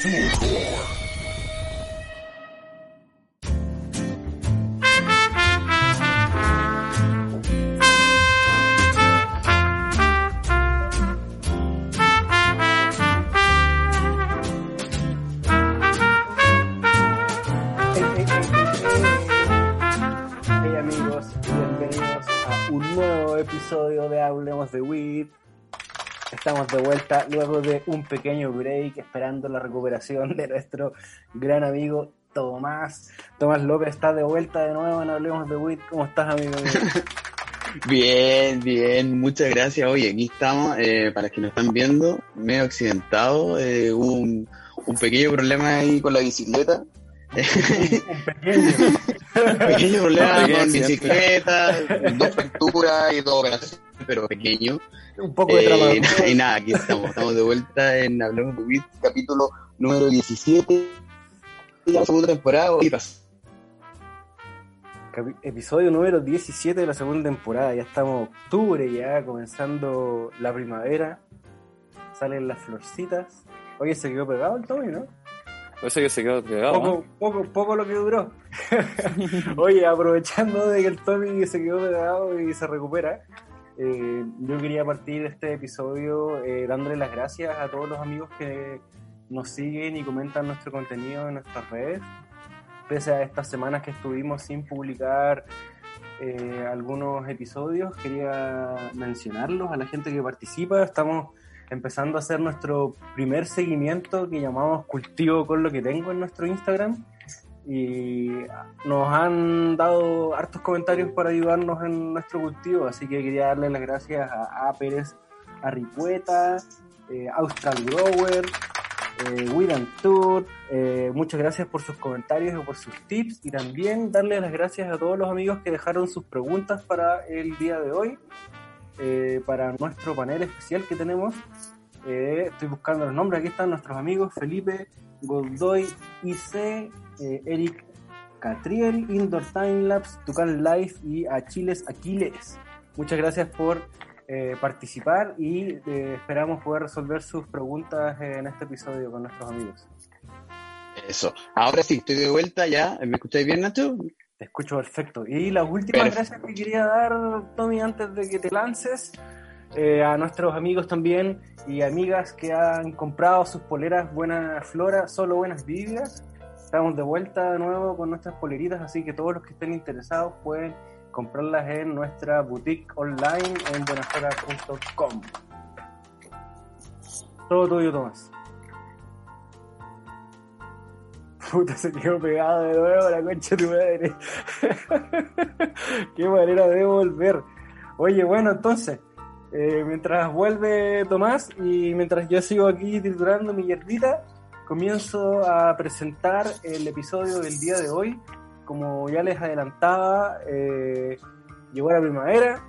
Full core. De vuelta luego de un pequeño break esperando la recuperación de nuestro gran amigo Tomás. Tomás López está de vuelta de nuevo en Hablemos de Weed. ¿Cómo estás, amigo? Bien, bien, muchas gracias. Oye, aquí estamos, eh, para los que nos están viendo, medio accidentado, eh, hubo un, un pequeño problema ahí con la bicicleta. un pequeño. Un pequeño problema con bicicleta, dos fracturas y dos operaciones, pero pequeño. Un poco de Eh, trabajo. y nada, aquí estamos, estamos de vuelta en Hablemos de capítulo número 17 de la segunda temporada. Y pasó. Episodio número 17 de la segunda temporada. Ya estamos en octubre, ya comenzando la primavera. Salen las florcitas. Oye, se quedó pegado el Tommy, ¿no? Parece que se quedó pegado. Poco, poco, poco lo que duró. Oye, aprovechando de que el Tommy se quedó pegado y se recupera, eh, yo quería partir este episodio eh, dándole las gracias a todos los amigos que nos siguen y comentan nuestro contenido en nuestras redes. Pese a estas semanas que estuvimos sin publicar eh, algunos episodios, quería mencionarlos a la gente que participa. Estamos empezando a hacer nuestro primer seguimiento que llamamos Cultivo con lo que tengo en nuestro Instagram. Y nos han dado hartos comentarios para ayudarnos en nuestro cultivo, así que quería darle las gracias a A. Pérez Arripueta, eh, Austral Grower, eh, and Tour. eh, muchas gracias por sus comentarios y por sus tips. Y también darle las gracias a todos los amigos que dejaron sus preguntas para el día de hoy, eh, para nuestro panel especial que tenemos. Eh, estoy buscando los nombres. Aquí están nuestros amigos Felipe Goldoy IC, eh, Eric Catriel, Indoor Time Labs, Tucan Life y Achiles Aquiles. Muchas gracias por eh, participar y eh, esperamos poder resolver sus preguntas en este episodio con nuestros amigos. Eso. Ahora sí, estoy de vuelta ya. ¿Me escucháis bien, Nacho? Te escucho perfecto. Y las últimas Perfecto. gracias que quería dar, Tommy, antes de que te lances, eh, a nuestros amigos también y amigas que han comprado sus poleras Buena Flora, solo Buenas Vidas. Estamos de vuelta de nuevo con nuestras poleritas, así que todos los que estén interesados pueden comprarlas en nuestra boutique online en buenaflora.com. Todo tuyo, Tomás. Puta, se quedó pegado de nuevo la concha de tu madre. Qué manera de volver. Oye, bueno, entonces, eh, mientras vuelve Tomás y mientras yo sigo aquí triturando mi hierbita, comienzo a presentar el episodio del día de hoy. Como ya les adelantaba, eh, llegó la primavera,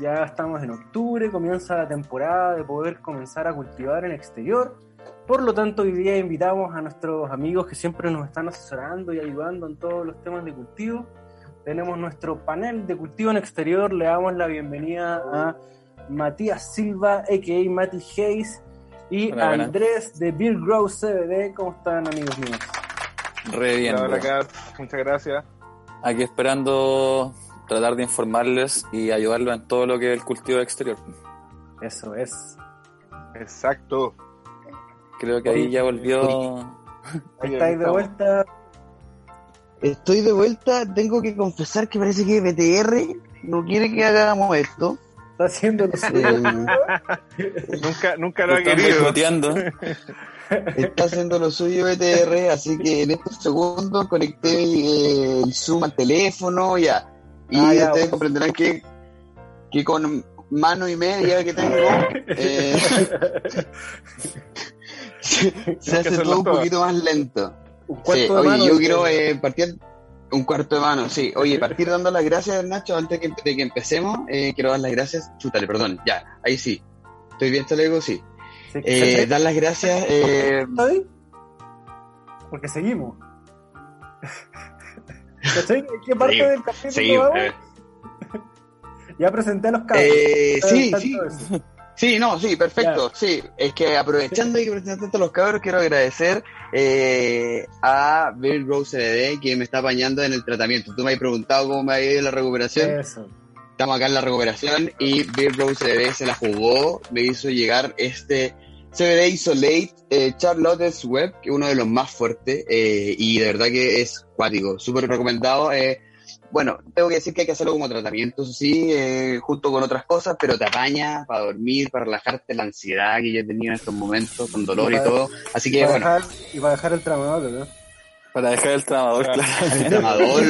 ya estamos en octubre, comienza la temporada de poder comenzar a cultivar en exterior. Por lo tanto, hoy día invitamos a nuestros amigos que siempre nos están asesorando y ayudando en todos los temas de cultivo. Tenemos nuestro panel de cultivo en exterior. Le damos la bienvenida a Matías Silva, a.k.a. Mati Hayes, y Buena, a buena. Andrés de Bill Grow CBD. ¿Cómo están, amigos míos? Re bien. Hola. Muchas gracias. Aquí esperando tratar de informarles y ayudarlos en todo lo que es el cultivo exterior. Eso es. Exacto. Creo que ahí ya volvió. Ahí ¿Estáis de vuelta? Estoy de vuelta, tengo que confesar que parece que BTR no quiere que hagamos esto. Está haciendo lo suyo. Eh, Nunca, nunca Lo ha querido. está haciendo lo suyo BTR, así que en estos segundos conecté eh, el Zoom al teléfono, ya. Y Ah, ya, ustedes comprenderán que, que con mano y media que tengo, eh, se, hace todo un poquito más lento. Un Sí, oye, yo quiero eh, partir un cuarto de mano, sí. Oye, partir dando las gracias, Nacho, antes que- de que empecemos, eh, quiero dar las gracias. Chútale, perdón, ya, ahí sí. ¿Estoy bien, Talego? Sí. Sí, Eh, dar las gracias, eh. Porque seguimos. ¿Cachai? ¿Qué parte Seguimos, del capítulo seguimos. vamos? eh, Ya presenté a los cabros. eh, sí, sí, eso. Sí, no, sí, perfecto. Sí, es que aprovechando y que presentaste a los cabros, quiero agradecer eh, a Bill Rose LD que me está apañando en el tratamiento. Tú me has preguntado cómo me ha ido la recuperación. Eso. Estamos acá en la recuperación y Bill Rose LD se la jugó, me hizo llegar este CBD Isolate eh, Charlotte's Web, que es uno de los más fuertes eh, y de verdad que es cuático, súper recomendado. Eh, bueno, tengo que decir que hay que hacerlo como tratamiento, eso sí, eh, junto con otras cosas, pero te apaña para dormir, para relajarte la ansiedad que yo he tenido en estos momentos, con dolor y todo. Así que para bueno, dejar, y para dejar el tramador, ¿no? Para dejar el tramador, Claro. el tramador,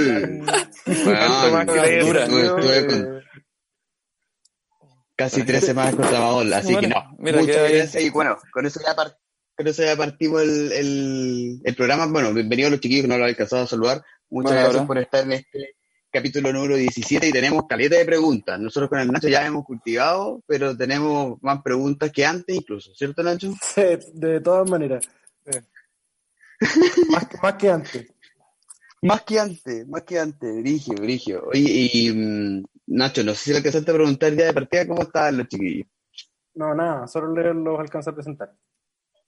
estuve- estuve con casi tres semanas con tramador, así que Bueno, no. mira, bien. gracias y bueno, con eso ya, par- con eso ya partimos el, el, el programa. Bueno, bienvenidos a los chiquillos que no lo he alcanzado a saludar. Muchas Bueno, gracias ahora. por estar en este capítulo número 17 y tenemos caleta de preguntas. Nosotros con el Nacho ya hemos cultivado, pero tenemos más preguntas que antes incluso, ¿cierto Nacho? Sí, de todas maneras. Sí. más, más que antes. Más que antes, más que antes, Brigio, Brigio. Oye, y mm, Nacho, no sé si le alcanzaste a preguntar ya de partida cómo estaban los chiquillos. No, nada, solo los alcanza a presentar.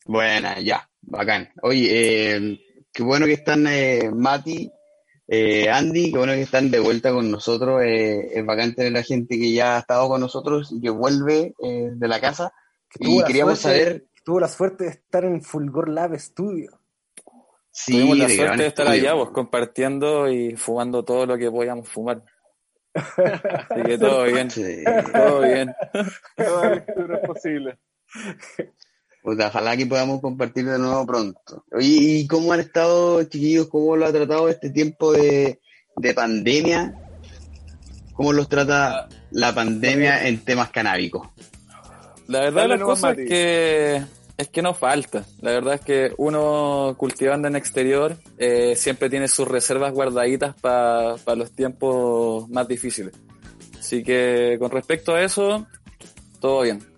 Buena, ya, bacán. Oye, eh, qué bueno que están eh, Mati, eh, Andy, qué bueno que están de vuelta con nosotros. eh, es bacán tener a gente que ya ha estado con nosotros y que vuelve eh, de la casa. Que Y la queríamos suerte- saber Tuvo la suerte de estar en Fulgor Lab Studio. si Tuvimos la de suerte de estar estudio. allá, pues, compartiendo y fumando todo lo que podíamos fumar. Así que todo bien, Sí. todo bien. Toda la lectura es Puta, ojalá que podamos compartir de nuevo pronto. Oye, ¿y cómo han estado, chiquillos? ¿Cómo lo ha tratado este tiempo de, de pandemia? ¿Cómo los trata la pandemia en temas canábicos? La verdad la cosa es que es que no falta. La verdad es que uno cultivando en exterior eh, siempre tiene sus reservas guardaditas para los tiempos más difíciles. Así que con respecto a eso, todo bien.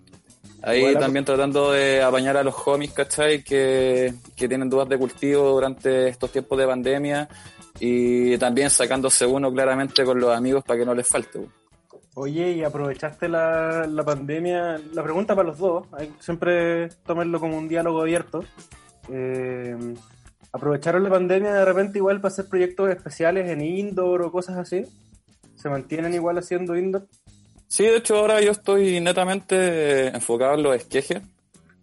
Ahí Igual a- también tratando de apañar a los homies, ¿cachai? Que, que tienen dudas de cultivo durante estos tiempos de pandemia y también sacándose uno claramente con los amigos para que no les falte. pues. Oye, y aprovechaste la, la pandemia. La pregunta para los dos, hay que siempre tomarlo como un diálogo abierto. Eh, ¿Aprovecharon la pandemia de repente igual para hacer proyectos especiales en indoor o cosas así? ¿Se mantienen igual haciendo indoor? Sí, de hecho ahora yo estoy netamente enfocado en los esquejes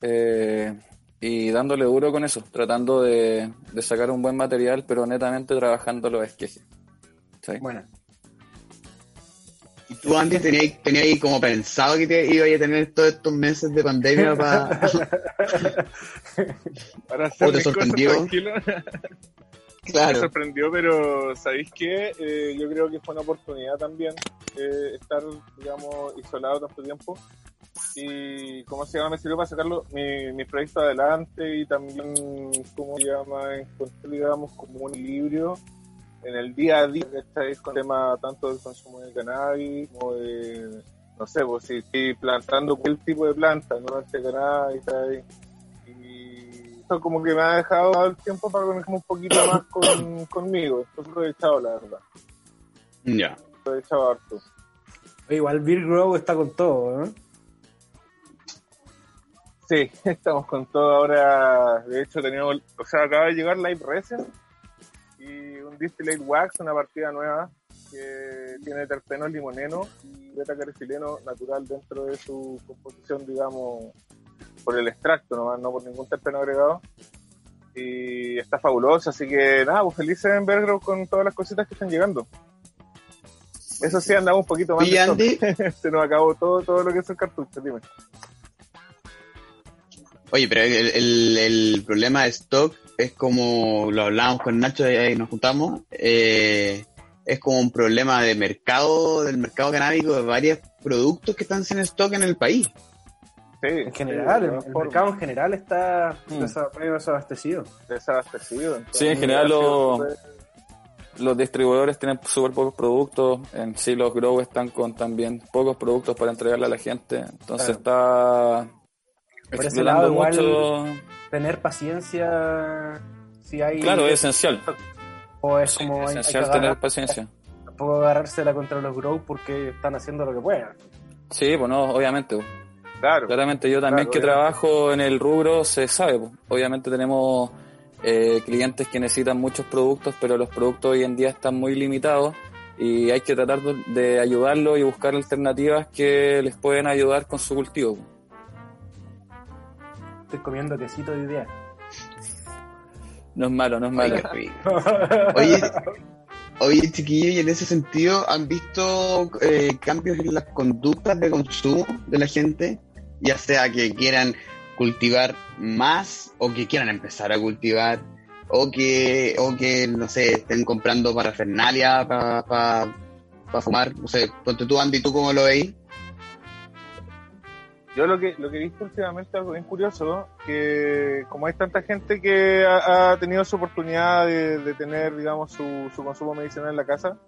eh, y dándole duro con eso, tratando de, de sacar un buen material, pero netamente trabajando los esquejes. ¿Sí? Bueno, ¿Y tú antes tenías, tenías como pensado que te ibas a tener todos estos meses de pandemia para... Para hacer ¿O te sorprendió? Me sorprendió, pero ¿sabéis qué? Eh, yo creo que fue una oportunidad también eh, estar, digamos, isolado tanto tiempo. Y, ¿cómo se llama? Me sirvió para sacarlo, mi, mi proyecto adelante y también, ¿cómo se llama? Encontrar, digamos, como un equilibrio en el día a día, ¿cachai? Con el tema tanto del consumo de cannabis como de, no sé, pues si estoy plantando cualquier tipo de planta, no este cannabis. Eso como que me ha dejado el tiempo para conectarme un poquito más con, conmigo. Entonces lo he echado, la verdad. ya. Lo he echado harto. oye, igual Bill Grow está con todo, ¿no? Sí, estamos con todo ahora. De hecho, teníamos, o sea, acaba de llegar Live Resin y un Distillate Wax, una partida nueva que tiene terpeno limoneno y beta caricileno natural dentro de su composición, digamos, por el extracto, no, no por ningún terpeno agregado. Y está fabuloso, así que nada, pues felices en Vergro con todas las cositas que están llegando. Eso sí, andamos un poquito más. ¿Y. Andy? Se nos acabó todo, todo lo que es el cartucho, dime. Oye, pero el, el, el problema de stock es como lo hablábamos con Nacho y nos juntamos, eh, es como un problema de mercado, del mercado canábico, de varios productos que están sin stock en el país. Sí, En general, sí, el, el mercado en general está medio desabastecido. desabastecido. entonces, Sí, en general lo- súper- Los distribuidores tienen súper pocos productos, en sí los grow están con también pocos productos para entregarle a la gente, entonces está Por ese lado, igual- mucho. Tener paciencia si hay... Claro, es esencial. O es Sí, como... hay- hay que esencial agarrar- tener paciencia. Tampoco agarrársela contra los grow porque están haciendo lo que puedan. Sí, pues no, obviamente. Claro. Claramente yo también Claro, que obviamente. trabajo en el rubro se sabe. pues. Obviamente tenemos eh, clientes que necesitan muchos productos, pero los productos hoy en día están muy limitados y hay que tratar de- ayudarlos y buscar alternativas que les pueden ayudar con su cultivo. Estoy comiendo quesito de idea. No es malo, no es malo. Oye, oye, chiquillos, y en ese sentido, ¿han visto eh, cambios en las conductas de consumo de la gente? Ya sea que quieran cultivar más o que quieran empezar a cultivar o que, o que no sé, estén comprando parafernalia para pa, fumar. No sé, ponte tú, Andy, ¿tú cómo lo veis? Yo lo que, lo que he visto últimamente algo bien curioso, que como hay tanta gente que ha, ha tenido su oportunidad de, de tener, digamos, su, su consumo medicinal en la casa,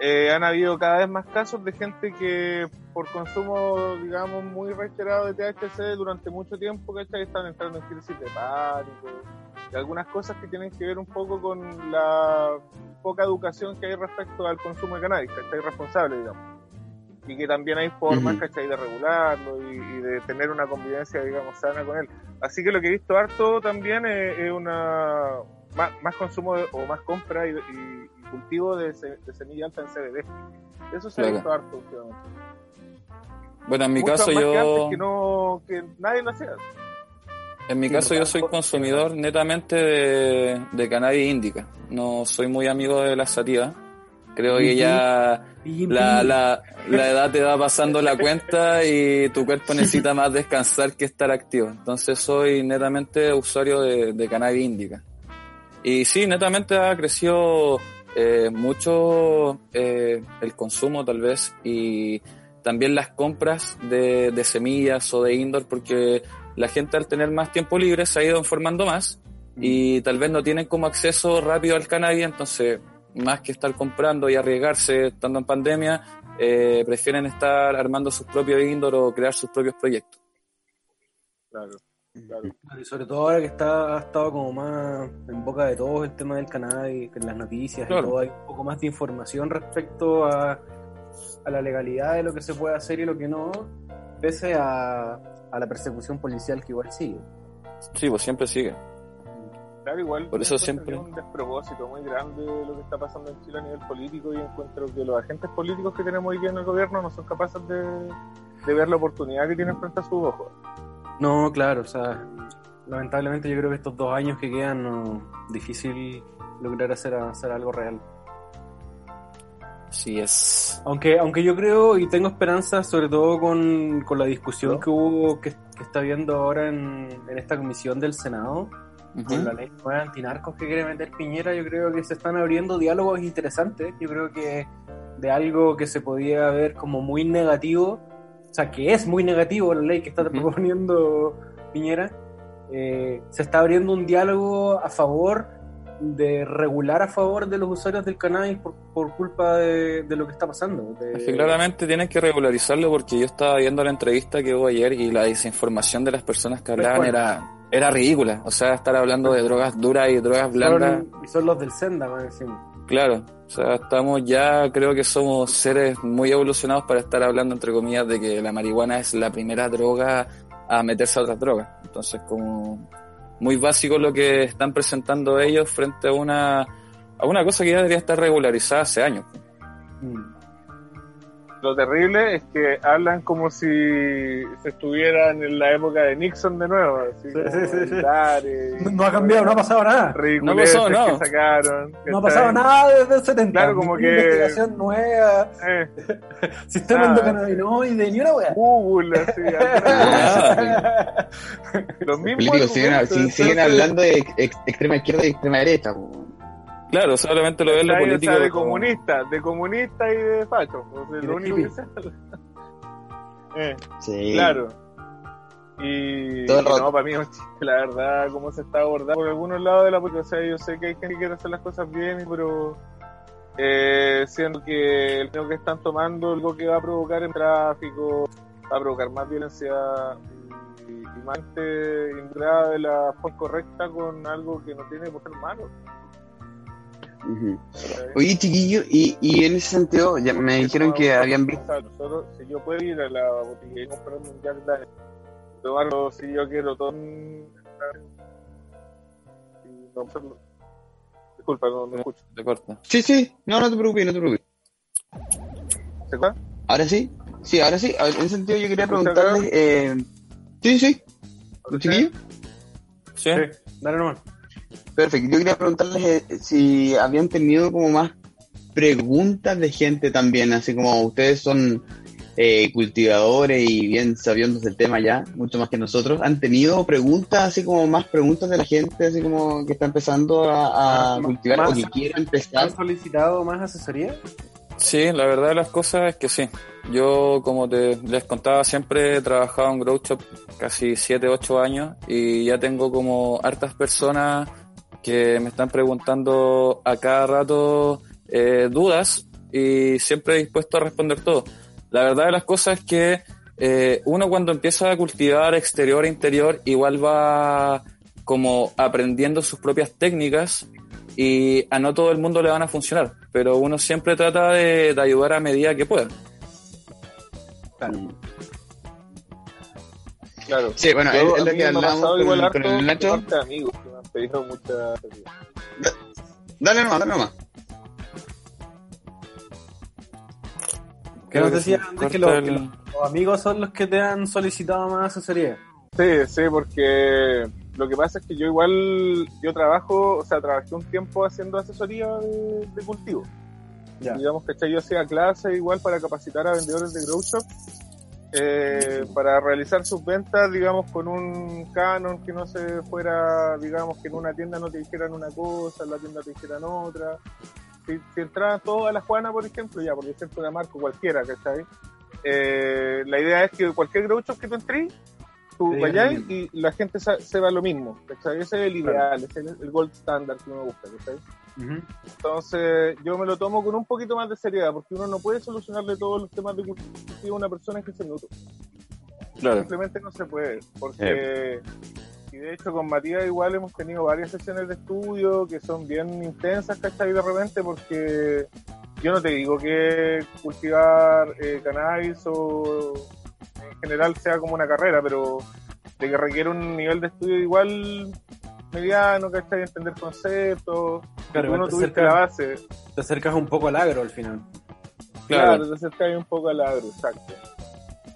eh, han habido cada vez más casos de gente que por consumo, digamos, muy reiterado de THC durante mucho tiempo, ¿cachai? Están entrando en crisis de pánico y algunas cosas que tienen que ver un poco con la poca educación que hay respecto al consumo de cannabis, ¿cachai? Responsable, digamos y que también hay formas, Ujú. ¿cachai? De regularlo y, y de tener una convivencia, digamos, sana con él. Así que lo que he visto harto también es, es una más, más consumo de- o más compra y- y cultivo de, se- de semilla alta en CBD. Eso se ha visto harto últimamente. Bueno, en mi Mucho caso más que antes yo... que, no, que nadie lo hacía. En mi caso yo soy consumidor netamente de, de cannabis índica. No soy muy amigo de la sativa. Creo que ya la, la, la edad te va pasando la cuenta y tu cuerpo necesita más descansar que estar activo. Entonces soy netamente usuario de, de cannabis índica. Y sí, netamente ha crecido eh, mucho eh, el consumo tal vez y también las compras de, de semillas o de indoor porque la gente al tener más tiempo libre se ha ido informando más y tal vez no tienen como acceso rápido al cannabis, entonces más que estar comprando y arriesgarse estando en pandemia, eh, prefieren estar armando sus propios indoor o crear sus propios proyectos. Claro, claro. Y sobre todo ahora que está, ha estado como más en boca de todos el tema del cannabis, que en las noticias Claro. y todo, hay un poco más de información respecto a, a la legalidad de lo que se puede hacer y lo que no, pese a, a la persecución policial que igual sigue. Sí, pues siempre sigue. Claro, igual. Por eso siempre- Es un despropósito muy grande lo que está pasando en Chile a nivel político y encuentro que los agentes políticos que tenemos hoy día en el gobierno no son capaces de, de ver la oportunidad que tienen frente a sus ojos. No, claro, o sea, lamentablemente yo creo que estos dos años que quedan, no, difícil lograr hacer, hacer algo real. Sí es. Aunque, aunque yo creo y tengo esperanza, sobre todo con, con la discusión ¿No? que hubo, que, que está habiendo ahora en, en esta comisión del Senado, Ujú. con la ley nueva antinarcos que quiere meter Piñera, yo creo que se están abriendo diálogos interesantes. Yo creo que de algo que se podía ver como muy negativo, o sea, que es muy negativo la ley que está proponiendo Piñera, eh, se está abriendo un diálogo a favor de regular a favor de los usuarios del cannabis por, por culpa de, de lo que está pasando. de- Es que claramente tienen que regularizarlo porque yo estaba viendo la entrevista que hubo ayer y la desinformación de las personas que hablaban bueno. era, era ridícula. O sea, estar hablando de drogas duras y drogas blandas, son, y son los del Senda, más encima. Claro. O sea, estamos ya, creo que somos seres muy evolucionados para estar hablando, entre comillas, de que la marihuana es la primera droga a meterse a otras drogas. Entonces, como muy básico lo que están presentando ellos frente a una, a una cosa que ya debería estar regularizada hace años. Mm. Lo terrible es que hablan como si se estuvieran en la época de Nixon de nuevo. Así Sí, No ha cambiado, no ha pasado nada. No pasó, no. que sacaron. No ha pasado nada desde el 70. Claro, como que- investigación nueva, Eh, sistema Nada. endocannabinoide, ni una wea. Google, así. Nada. Los mismos Políticos siguen, siguen hablando de ex- extrema izquierda y extrema derecha. Claro, solamente lo. O sea, político. de como- comunista, de comunista y de facho. O sea, Y de lo único que se eh, Sí. Claro. Y, Todo y rato. no, para mí es un chiste, la verdad, cómo se está abordando por algunos lados de la política. O sea, yo sé que hay gente que quiere hacer las cosas bien, pero eh, siendo que el que están tomando, algo que va a provocar el tráfico, va a provocar más violencia y, y más gente de la forma correcta con algo que no tiene por ser malo. Ujú. Oye, chiquillo, y, y en ese sentido, ya me dijeron que habían visto. Nosotros, si yo puedo ir a la botella y comprarme un Jack Daniel, tomarlo si yo quiero todo un- y no. Disculpa, no, no escucho. Te corta. Sí, sí, no, no te preocupes, no te preocupes. ¿Se acuerdan? Ahora sí, sí, ahora sí. Ver, En ese sentido, yo quería ¿Escucha, preguntarles. Eh, sí, sí, ¿los chiquillos? ¿Sí? Sí, dale nomás. Perfecto. Yo quería preguntarles eh, si habían tenido como más preguntas de gente también, así como ustedes son eh, cultivadores y bien sabiendo del tema ya, mucho más que nosotros. ¿Han tenido preguntas, así como más preguntas de la gente, así como que está empezando a, cultivar más- o que quiera empezar? ¿Han solicitado más asesoría? Sí, la verdad de las cosas es que sí. Yo, como te, les contaba, siempre he trabajado en Grow Shop casi 7, 8 años y ya tengo como hartas personas que me están preguntando a cada rato eh, dudas y siempre dispuesto a responder todo. La verdad de las cosas es que eh, uno cuando empieza a cultivar exterior e interior igual va como aprendiendo sus propias técnicas y a no todo el mundo le van a funcionar, pero uno siempre trata de, de ayudar a medida que pueda. Claro. Sí, bueno, Yo, es, lo que hablamos con, con el Nacho. amigos pedido mucha asesoría. Dale nomás, dale nomás. Que nos Creo decía se antes que los amigos son los que te han solicitado más asesoría. Sí, sí, porque lo que pasa es que yo igual, yo trabajo, o sea, trabajé un tiempo haciendo asesoría de, de cultivo. Ya. Digamos que yo hacía clases igual para capacitar a vendedores de Grow Shop, eh, para realizar sus ventas, digamos, con un canon que no se fuera, digamos, que en una tienda no te dijeran una cosa, en la tienda te dijeran otra. Si, si entraban todos a la Juana, por ejemplo, ya, por ejemplo, una marca cualquiera, ¿cachai? Eh, la idea es que cualquier Grow Shop que tú entres, tú Sí, y la gente sa- sepa lo mismo, ¿cachai? Ese es el Claro. ideal, ese es el gold standard que uno busca, ¿cachai? Entonces, yo me lo tomo con un poquito más de seriedad, porque uno no puede solucionarle todos los temas de cultivo a una persona en 15 minutos. Claro. Simplemente no se puede, porque, y de hecho con Matías igual hemos tenido varias sesiones de estudio que son bien intensas, ¿cachai? De repente, porque yo no te digo que cultivar eh, cannabis o en general sea como una carrera, pero de que requiere un nivel de estudio igual mediano, ¿cachai? Entender conceptos, Claro, uno te tuviste la base. Te acercas un poco al agro al final. Claro, Claro. te acercas un poco al agro, exacto.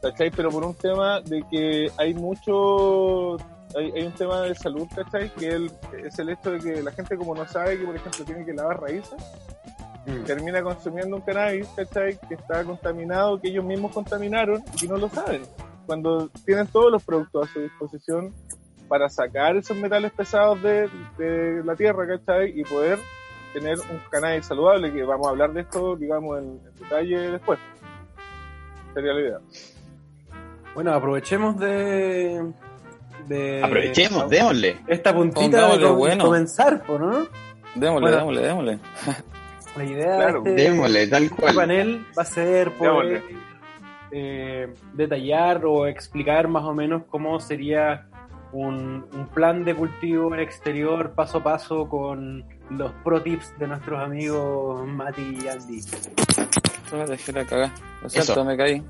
¿Cachai? Pero por un tema de que hay mucho, hay, hay un tema de salud, ¿cachai? Que el- es el hecho de que la gente como no sabe que, por ejemplo, tiene que lavar raíces, Mm. termina consumiendo un cannabis, ¿cachai? Que está contaminado, que ellos mismos contaminaron y no lo saben. Cuando tienen todos los productos a su disposición para sacar esos metales pesados de, de la tierra, ¿cachai? Y poder tener un cannabis saludable, que vamos a hablar de esto, digamos, en, en detalle después. Sería la idea. Bueno, aprovechemos de. de Aprovechemos, démosle. Esta puntita de Pongámosle com- bueno. comenzar, ¿no? Démosle, Bueno. démosle, démosle. La idea Claro, de este, Démosle, tal este cual. panel va a ser poder Démosle. eh, detallar o explicar más o menos cómo sería un, un plan de cultivo en exterior paso a paso con los pro tips de nuestros amigos Mati y Andy. Solo dejé la cagada. Lo siento, Eso. me caí.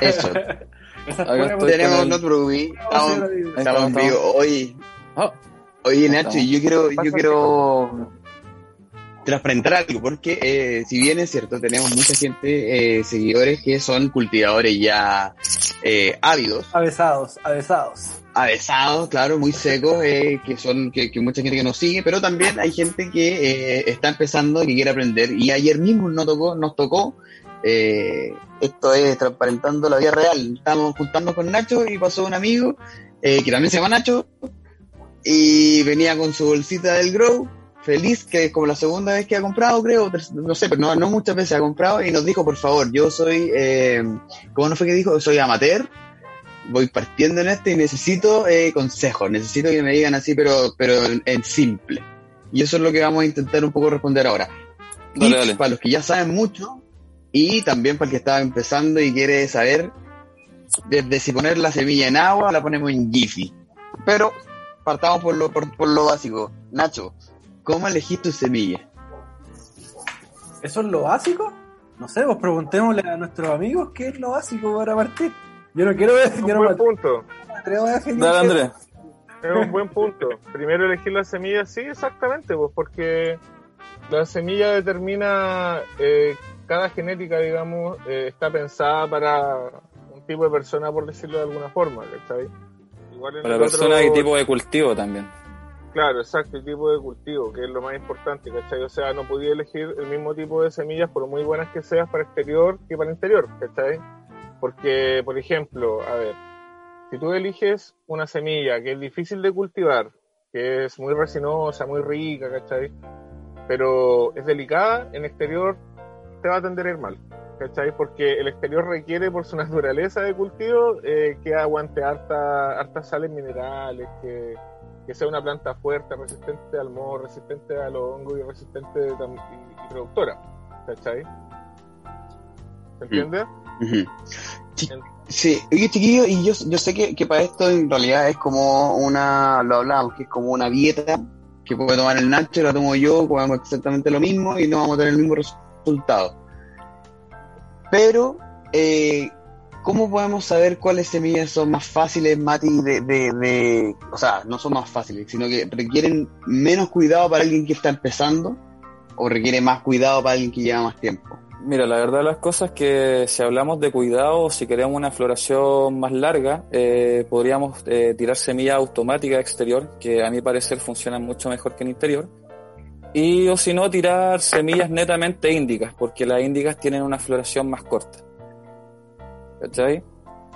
Eso. Tenemos con el- no Ruby. Estamos, estamos estamos, en vivo. Oye, Oh, oye. Nacho, yo quiero, yo quiero transparentar algo, porque eh, si bien es cierto, tenemos mucha gente, eh, seguidores que son cultivadores ya eh, ávidos, Avesados, avesados. Avesados, claro, muy secos, eh, que son que, que mucha gente que nos sigue, pero también hay gente que eh, está empezando y que quiere aprender. Y ayer mismo nos tocó, nos tocó, eh, esto es transparentando la vida real. Estábamos juntando con Nacho y pasó un amigo eh, que también se llama Nacho y venía con su bolsita del Grow. Feliz, que es como la segunda vez que ha comprado, creo, no sé, pero no, no muchas veces ha comprado y nos dijo, por favor, yo soy, ¿cómo no fue que dijo? Soy amateur, voy partiendo en esto y necesito eh, consejos, necesito que me digan así, pero, pero en, en simple. Y eso es lo que vamos a intentar un poco responder ahora. Dale, Tips dale. para los que ya saben mucho y también para el que está empezando y quiere saber desde si poner la semilla en agua la ponemos en Jiffy. Pero partamos por lo, por, por lo básico. Nacho, ¿cómo elegís tu semilla? ¿Eso es lo básico? No sé, pues preguntémosle a nuestros amigos qué es lo básico para partir. Yo no quiero Es un buen punto. Dale, Andrés. Es un buen punto. Primero elegir la semilla, sí, exactamente, pues porque la semilla determina, eh, cada genética, digamos, eh, está pensada para un tipo de persona, por decirlo de alguna forma, ¿cachai? Igual en Para el personas otro- y tipo de cultivo también. Claro, exacto, el tipo de cultivo, que es lo más importante, ¿cachai? O sea, no podía elegir el mismo tipo de semillas, por muy buenas que seas para exterior que para interior, ¿cachai? Porque, por ejemplo, a ver, si tú eliges una semilla que es difícil de cultivar, que es muy resinosa, muy rica, ¿cachai? Pero es delicada, en exterior te va a tender a ir mal, ¿cachai? Porque el exterior requiere, por su naturaleza de cultivo, eh, que aguante harta, hartas sales minerales, que, que sea una planta fuerte, resistente al moho, resistente a los hongos y resistente y, y productora, ¿cachai? ¿Se entiende? Sí, Sí, oye chiquillo, y yo, yo sé que, que para esto en realidad es como una, lo hablábamos, que es como una dieta que puede tomar el Nacho, la tomo yo, comemos exactamente lo mismo y no vamos a tener el mismo resultado. Pero, eh, ¿cómo podemos saber cuáles semillas son más fáciles, Mati, de, de, de, o sea, no son más fáciles, sino que requieren menos cuidado para alguien que está empezando o requiere más cuidado para alguien que lleva más tiempo? Mira, la verdad de las cosas es que si hablamos de cuidado, si queremos una floración más larga, eh, podríamos eh, tirar semilla automática exterior, que a mi parecer funcionan mucho mejor que en interior. Y o si no, tirar semillas netamente índicas, porque las índicas tienen una floración más corta. ¿Cachai?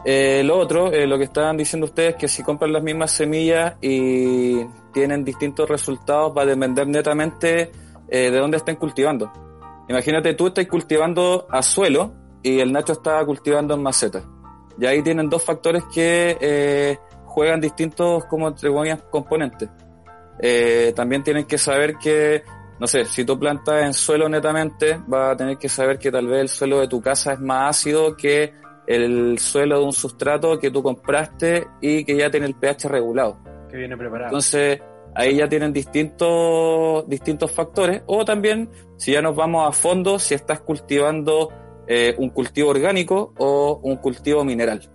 Eh, lo otro, lo que estaban diciendo ustedes, que si compran las mismas semillas y tienen distintos resultados, va a depender netamente de dónde estén cultivando. Imagínate, tú estás cultivando a suelo y el Nacho está cultivando en maceta. Y ahí tienen dos factores que eh, juegan distintos como entre comillas componentes. Eh, también tienen que saber que, no sé, si tú plantas en suelo netamente, vas a tener que saber que tal vez el suelo de tu casa es más ácido que el suelo de un sustrato que tú compraste y que ya tiene el pH regulado. Que viene preparado. Entonces, ahí ya tienen distintos, distintos factores. O también, si ya nos vamos a fondo, si estás cultivando eh, un cultivo orgánico o un cultivo mineral.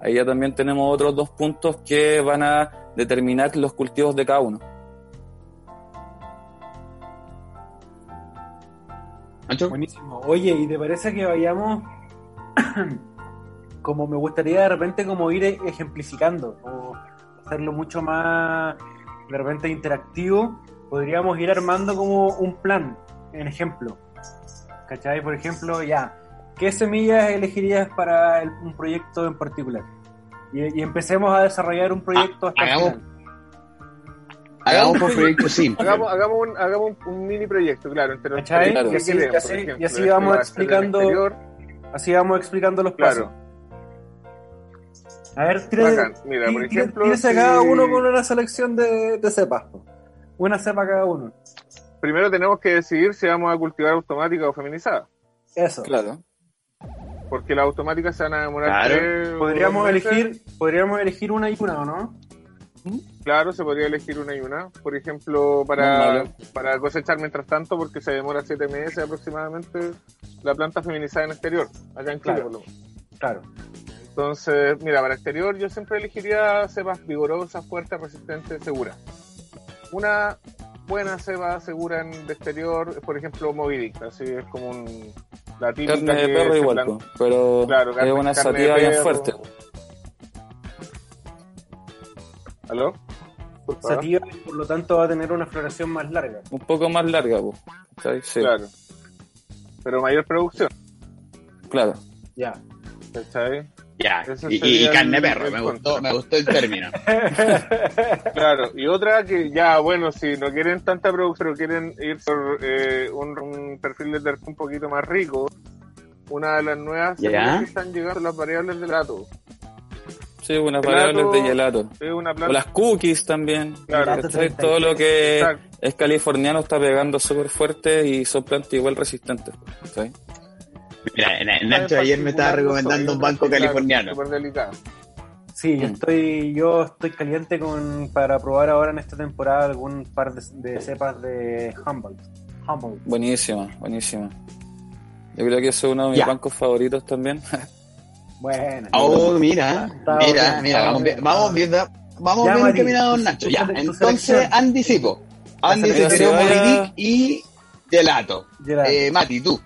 Ahí ya también tenemos otros dos puntos que van a determinar los cultivos de cada uno. ¿Nacho? Buenísimo. Oye, ¿y te parece que vayamos como me gustaría de repente como ir ejemplificando o hacerlo mucho más de repente interactivo? Podríamos ir armando como un plan, en ejemplo. ¿Cachai? Por ejemplo, ya, ¿qué semillas elegirías para el- un proyecto en particular? Y, y empecemos a desarrollar un proyecto hasta el hagamos- final. Hagamos un proyecto simple. Hagamos, hagamos, un, hagamos un, un mini proyecto, claro, entre los ¿Cachai? Claro. Y ¿Qué así, queremos, y así- por ejemplo? y así Esto vamos explicando, así vamos explicando los pasos. A ver, bacán. Mira, por ejemplo, cada uno con una selección de, de cepas. po. Una cepa cada uno. primero tenemos que decidir si vamos a cultivar automática o feminizada. Eso. Claro. Porque las automáticas se van a demorar Claro. tres Podríamos elegir, podríamos elegir una y una, ¿o no? Claro, se podría elegir una y una. Por ejemplo, para, para cosechar mientras tanto, porque se demora siete meses aproximadamente la planta feminizada en exterior, acá en Chile Claro. por lo menos. Claro. Entonces, mira, para exterior yo siempre elegiría cepas vigorosas, fuertes, resistentes, seguras. Una buena cepa segura en de exterior es, por ejemplo, Movidic, así es como un, la típica Carne de que perro igual, plan- pero Claro, carne- es una sativa bien fuerte. ¿Aló? Disculpa. Sativa, y por lo tanto va a tener una floración más larga. Un poco más larga, po. Sí, Claro. Pero mayor producción, claro. Ya. ¿cachai? Ya, y, carne el- perro, el me gustó, me gustó el término. Claro, y otra que ya, bueno, si no quieren tanta producción, pero quieren ir por eh, un, un perfil de terpeno un poquito más rico, una de las nuevas Ya. que están llegando son las variables del gato. Sí, unas Gelato. variables de gelato. Una O las cookies también. Claro. Todo lo que Exacto. es californiano está pegando súper fuerte y son plantas igual resistentes. ¿cachai? Mira, Nacho ayer me estaba recomendando un banco californiano. Sí, yo Mm. estoy, yo estoy caliente con para probar ahora en esta temporada algún par de, de cepas de Humboldt. Humble. Buenísima, buenísima. Yo creo que ese es uno de mis bancos favoritos también. Bueno. Oh, mira, mira, bien, mira, vamos bien. vamos bien, vamos Ya, bien tu- Nacho. Ya, entonces anticipo. Ya. Moby Dick y Gelato. Gerard. Eh, Mati, tú.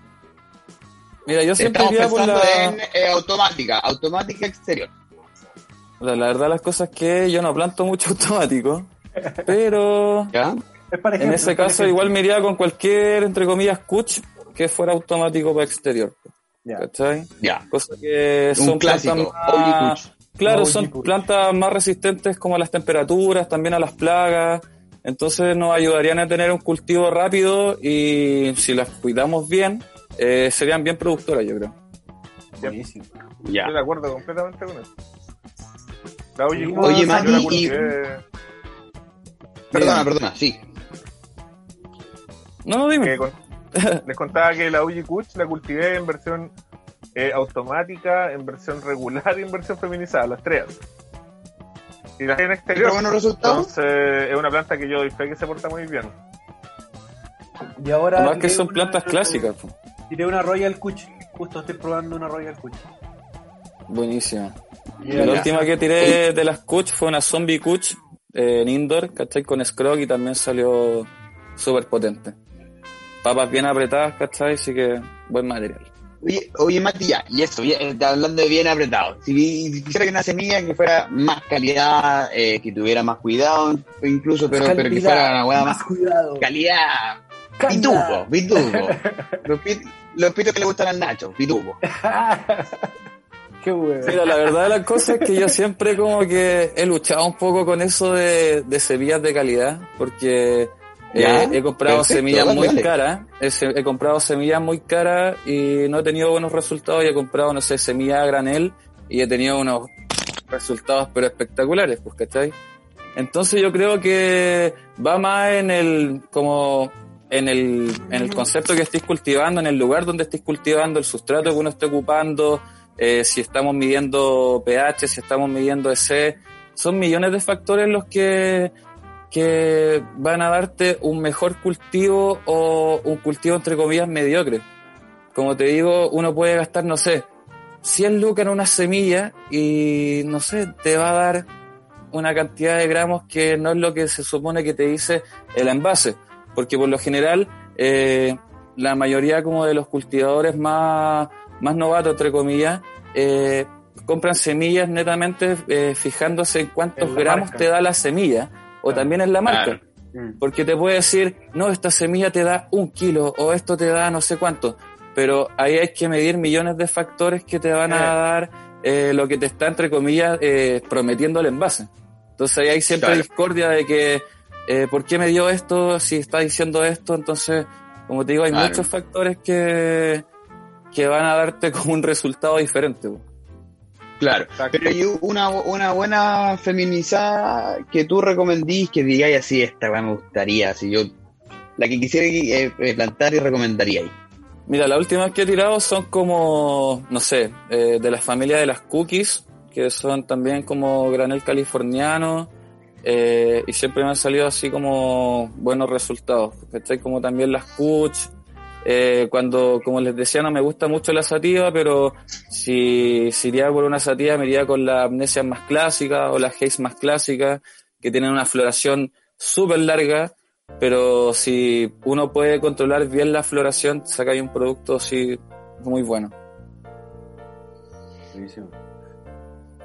Mira, yo siempre Estamos iría por la... en eh, automática, automática exterior. la... la verdad las cosas es que yo no planto mucho automático, pero ¿Ya? Es para en ese es para caso ejemplo. igual me iría con cualquier, entre comillas, cuch que fuera automático para exterior. Ya. ¿Cachai? Ya. Cosa que son Un clásico. más-. Claro, No, son plantas más resistentes como a las temperaturas, también a las plagas. Entonces nos ayudarían a tener un cultivo rápido y si las cuidamos bien, eh, serían bien productoras, yo creo. Buenísimo. Ya. Estoy de acuerdo completamente con eso. La Uji Oye, Kuch, Oye, yo la Mati, y- cultivé- Perdona, perdona, sí. No, no, dime. con- les contaba que la Uji Kuch la cultivé en versión eh, automática, en versión regular y en versión feminizada, las tres. Y las en exterior. ¿Pero buenos resultados? Entonces es una planta que yo doy fe que se porta muy bien. Y ahora. Además que son plantas clásicas. po. Tiré una Royal Kuch. Justo estoy probando una Royal Kuch. Buenísima. Y Y la última que tiré de las Kuch fue una Zombie Kuch eh, en indoor, ¿cachai? Con Scrog y también salió súper potente. Papas bien apretadas, ¿cachai? Así que buen material. Oye, oye, Mati, ya, y eso, ya, eh, hablando de bien apretado. Si quisiera que una semilla que fuera más calidad, eh, que tuviera más cuidado, incluso, pero, pero que Calidad, fuera una hueá más cuidado. calidad. Pituco, pituco. los, pit- los pitos que le gustan al Nacho, pituco. Qué bueno. Mira, la verdad de las cosas es que yo siempre como que he luchado un poco con eso de, de semillas de calidad, porque eh, he comprado perfecto, semillas dale, muy caras, he comprado semillas muy caras y no he tenido buenos resultados y he comprado, no sé, semillas a granel y he tenido unos resultados pero espectaculares, pues, ¿cachai? Entonces yo creo que va más en el, como, en el, en el concepto que estéis cultivando, en el lugar donde estéis cultivando, el sustrato que uno esté ocupando, eh, si estamos midiendo pH, si estamos midiendo EC, son millones de factores los que, que van a darte un mejor cultivo o un cultivo entre comillas mediocre. Como te digo, uno puede gastar, no sé, 100 lucas en una semilla y, no sé, te va a dar una cantidad de gramos que no es lo que se supone que te dice el envase. Porque por lo general, eh, la mayoría como de los cultivadores más, más novatos, entre comillas, eh, compran semillas netamente eh, fijándose en cuántos En gramos marca. te da la semilla o Claro. también en la marca. Claro. Mm. Porque te puede decir, no, esta semilla te da un kilo o esto te da no sé cuánto. Pero ahí hay que medir millones de factores que te van a dar eh, lo que te está, entre comillas, eh, prometiendo el envase. Entonces ahí hay siempre Claro. discordia de que, eh, ¿por qué me dio esto si está diciendo esto? Entonces, como te digo, hay Claro. muchos factores que, que van a darte como un resultado diferente. po. Claro. Pero hay una, una buena feminizada que tú recomendís, que digáis así, esta me gustaría, si yo, la que quisiera eh, eh, plantar y recomendaría ahí. Mira, las últimas que he tirado son como, no sé, eh, de la familia de las cookies, que son también como granel californiano, eh, y siempre me han salido así como buenos resultados, ¿cachai? Como también las kuch, eh, cuando, como les decía, no me gusta mucho la sativa, pero si, si iría por una sativa me iría con la amnesia más clásica o la haze más clásica, que tienen una floración súper larga, pero si uno puede controlar bien la floración, saca ahí un producto así muy bueno. Buenísimo.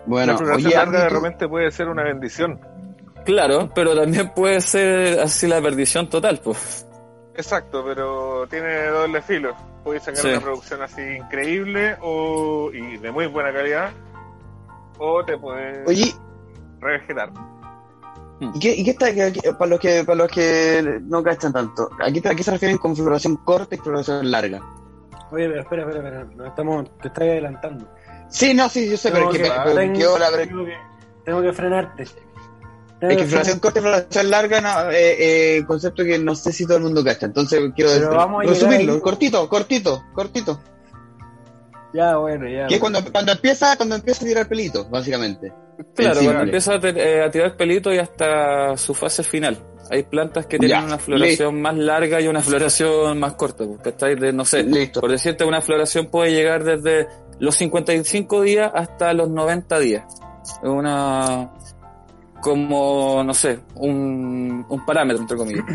Bueno, la floración oye, larga de repente puede ser una bendición. Claro, pero también puede ser así la perdición total, pues. Exacto, pero tiene doble filo. Puedes sacar Sí. una producción así increíble o y de muy buena calidad, o te puedes oye, revegetar. ¿y qué, y qué está, qué- para los que, para los que no cachan tanto, ¿a qué, a qué se refieren con floración corta y floración larga? Oye, pero espera, espera, espera. Nos estamos, te estás adelantando. Sí, no, sí, yo sé, pero Tengo es que, que- pero tengo- que- tengo que frenarte. Es que floración corta y floración larga, no, eh, eh, concepto que no sé si todo el mundo cacha. Entonces quiero Pero decir- vamos a llegar resumirlo, ahí. cortito, cortito, cortito. Ya, bueno, ya. Que es bueno. cuando, cuando empieza, cuando empieza a tirar pelito, básicamente. Claro, cuando empieza a, te- eh, a tirar pelito y hasta su fase final. Hay plantas que tienen Ya, una floración más larga y una floración más corta, pues, ¿cachai? De, no sé, Listo. por decirte, una floración puede llegar desde los 55 días hasta los 90 días. Es una, como, no sé, un, un parámetro, entre comillas.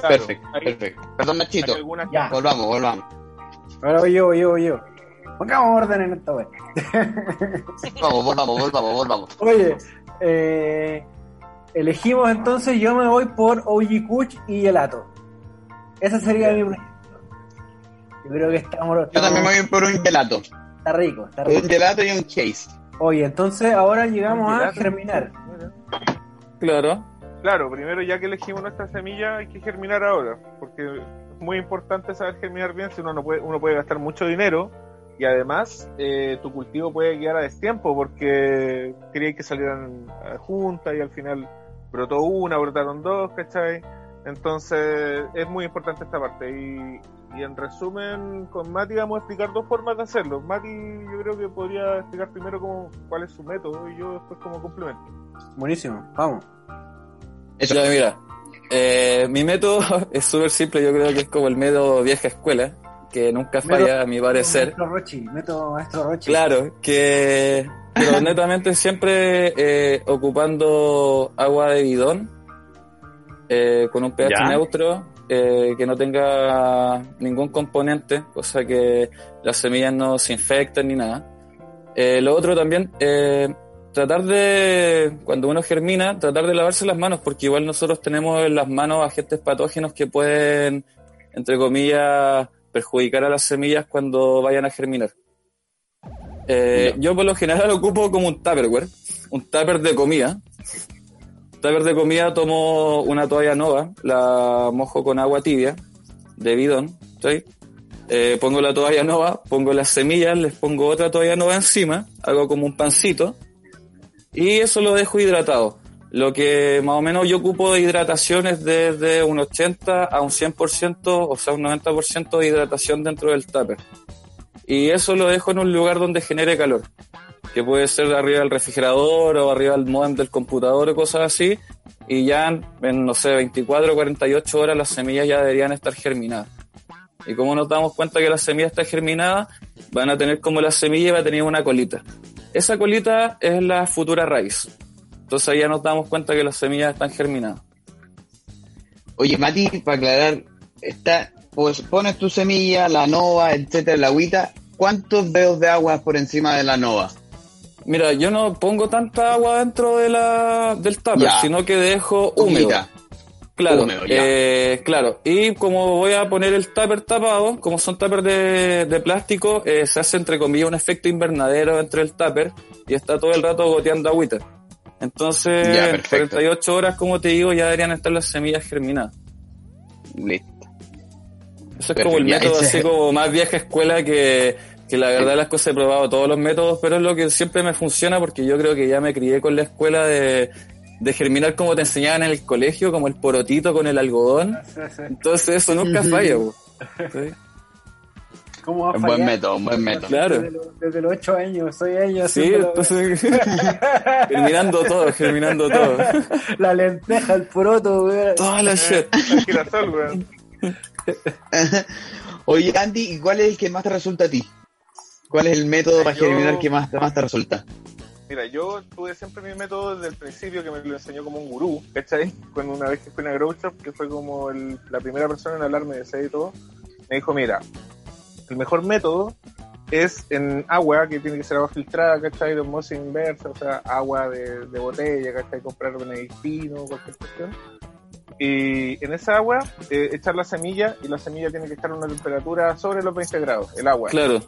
Claro, Perfecto, hay- perfecto. Perdón, Nachito. Volvamos, volvamos. Ahora voy yo, voy yo, voy yo. Pongamos orden en esta wea. Vamos, volvamos, volvamos, volvamos. Oye, eh, elegimos entonces, yo me voy por OG Kuch y Gelato. Ese sería mi proyecto. Yo creo que estamos, Yo estamos- también me voy por un gelato. está rico, está rico. Un gelato y un case. Oye, entonces ahora llegamos a germinar. Claro. Claro, primero ya que elegimos nuestra semilla hay que germinar ahora, porque es muy importante saber germinar bien, si uno no puede, uno puede gastar mucho dinero y además eh, tu cultivo puede quedar a destiempo porque quería que salieran eh, juntas y al final brotó una, brotaron dos, ¿cachai? Entonces es muy importante esta parte y, y en resumen con Mati vamos a explicar dos formas de hacerlo. Mati yo creo que podría explicar primero cómo, cuál es su método y yo después como complemento. Buenísimo, vamos. Eso. Ya, mira, eh, mi método es súper simple, yo creo que es como el método vieja escuela, que nunca falla a mi parecer. Maestro Rochi, método Maestro Rochi. Claro, que pero netamente siempre eh, ocupando agua de bidón eh, con un pH Ya. neutro eh, que no tenga ningún componente, cosa que las semillas no se infecten ni nada. Eh, lo otro también, eh, tratar de, cuando uno germina, tratar de lavarse las manos, porque igual nosotros tenemos en las manos agentes patógenos que pueden, entre comillas, perjudicar a las semillas cuando vayan a germinar. Eh, yo por lo general ocupo como un Tupperware, un tupper de comida. Tupper de comida tomo una toalla nova, la mojo con agua tibia, de bidón, ¿sí? Eh, pongo la toalla nova, pongo las semillas, les pongo otra toalla nova encima, hago como un pancito, y eso lo dejo hidratado. Lo que más o menos yo ocupo de hidratación es desde un 80 a un 100%, o sea, un 90% de hidratación dentro del tupper. Y eso lo dejo en un lugar donde genere calor, que puede ser arriba del refrigerador o arriba del modem del computador o cosas así. Y ya en, no sé, 24 o 48 horas las semillas ya deberían estar germinadas. Y como nos damos cuenta que la semilla está germinada, van a tener como la semilla va a tener una colita. Esa colita es la futura raíz. Entonces ahí ya nos damos cuenta que las semillas están germinadas. Oye, Mati, para aclarar, está, pues pones tu semilla, la nova, etcétera, la agüita. ¿Cuántos dedos de agua por encima de la nova? Mira, yo no pongo tanta agua dentro de la, del tupper, Ya. sino que dejo húmedo. Humita. Claro, Húmedo, eh, claro. Y como voy a poner el tupper tapado, como son tuppers de, de plástico, eh, se hace entre comillas un efecto invernadero entre el tupper y está todo el rato goteando agüita. Entonces, Ya, en perfecto. 48 horas, como te digo, ya deberían estar las semillas germinadas. Listo. Eso es Perfecto, como el ya, método ese- así como más vieja escuela que, que la verdad las cosas he probado todos los métodos, pero es lo que siempre me funciona porque yo creo que ya me crié con la escuela de, de germinar como te enseñaban en el colegio, como el porotito con el algodón. Entonces eso nunca falla. ¿Sí? ¿Cómo va a Un buen método, un buen método. Claro. Desde, los- desde los 8 años, 6 años. Sí, entonces germinando todo, germinando todo. la lenteja, el poroto, weón. Toda la shit. El girasol, weón. Oye, Andy, ¿y cuál es el que más te resulta a ti? ¿Cuál es el método para Yo- germinar que más, más te resulta? Mira, yo tuve siempre mi método desde el principio que me lo enseñó como un gurú, ¿cachai? Cuando una vez que fui a una grow shop, que fue como el- la primera persona en hablarme de ese y todo, me dijo, mira, el mejor método es en agua, que tiene que ser agua filtrada, ¿cachai? De osmosis inversa, o sea, agua de, de botella, ¿cachai? Comprar benedictino, cualquier cuestión. Y en esa agua, eh, echar la semilla, y la semilla tiene que estar a una temperatura sobre los 20 grados, el agua. Claro.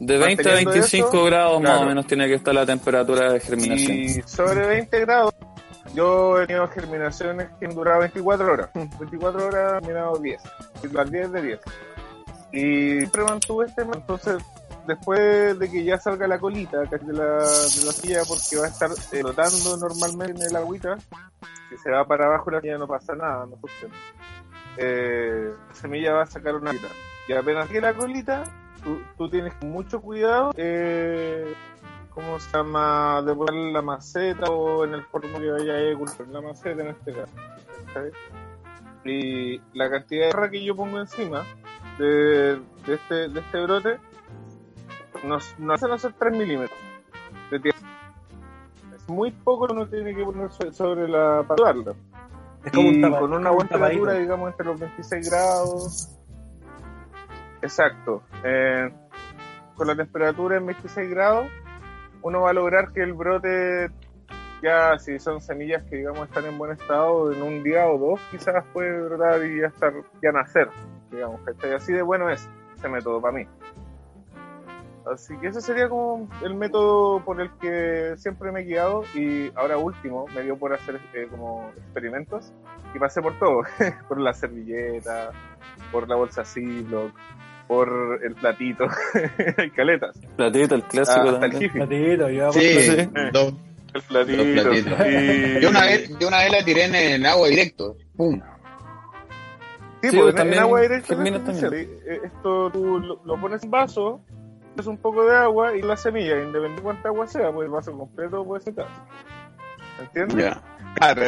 De 20 a Manteniendo 25 eso, grados más o menos tiene que estar la temperatura de germinación. Y sobre 20 grados, yo he tenido germinaciones que han durado 24 horas. 24 horas he germinado 10. y Las 10 de 10. Y siempre mantuve este. Entonces, después de que ya salga la colita casi de la, de la silla, porque va a estar eh, flotando normalmente en el agüita, si se va para abajo la semilla no pasa nada, no funciona. Eh, la semilla va a sacar una colita. Y apenas que la colita, tú, tú tienes mucho cuidado eh, ¿cómo se llama? De poner la maceta o en el forma que vaya a cultivar la maceta en este caso. Y la cantidad de tierra que yo pongo encima de, de este, de este brote no, no hacen hacer 3 milímetros de tierra. Es muy poco uno tiene que poner so- sobre la para. Es como un tapa- con una un buena temperatura, digamos, entre los 26 grados. Exacto. Eh, con la temperatura en 26 grados, uno va a lograr que el brote, ya si son semillas que, digamos, están en buen estado, en un día o dos, quizás puede brotar y ya estar, ya nacer, digamos. ¿cachai? Así de bueno es ese método para mí. Así que ese sería como el método por el que siempre me he guiado y ahora último me dio por hacer eh, como experimentos y pasé por todo, por la servilleta, por la bolsa Ziploc, por el platito, hay caletas, Platito, el clásico Ah, hasta el jiffy, Platito, yo Sí, Sí. dos, el platito. y- Yo una vez, yo una vez la tiré en el agua directo. ¡Pum! Sí, Sí, pues, en- también en agua directa germina es también. especial. Eh, Esto tú lo, lo pones en vaso, es un poco de agua y la semilla, independientemente de cuánta agua sea, pues el vaso completo puede secar. ¿Entiendes? Ya. Claro,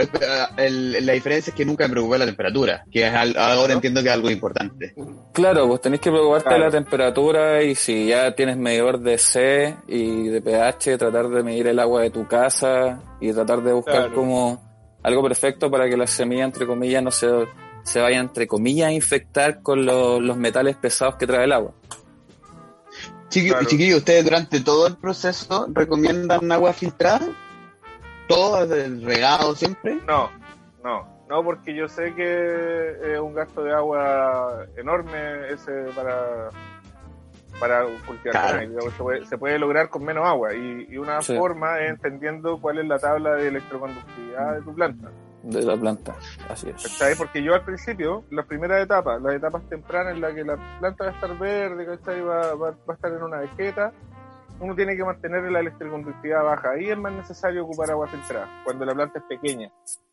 el- la diferencia es que nunca me preocupé la temperatura, que es al- ahora entiendo que es algo importante. Claro, pues tenés que preocuparte de la temperatura y si ya tienes medidor de C y de pH, tratar de medir el agua de tu casa y tratar de buscar Claro. como algo perfecto para que la semilla, entre comillas, no se, se vaya, entre comillas, a infectar con lo- los metales pesados que trae el agua. Chiqui- Claro. Chiquillos, ¿ustedes durante todo el proceso recomiendan agua filtrada? ¿Todo el regado siempre? No, no, no, porque yo sé que es un gasto de agua enorme ese para para cultivar Claro. digamos, se, puede, se puede lograr con menos agua y, y una Sí. forma es entendiendo cuál es la tabla de electroconductividad de tu planta. de la planta. Así es. ¿Cachai? Porque yo al principio, las primeras etapas, las etapas tempranas en las que la planta va a estar verde, ¿cachai? Va, va, va a estar en una vegeta, uno tiene que mantener la electroconductividad baja. Ahí es más necesario ocupar agua filtrada, cuando la planta es pequeña.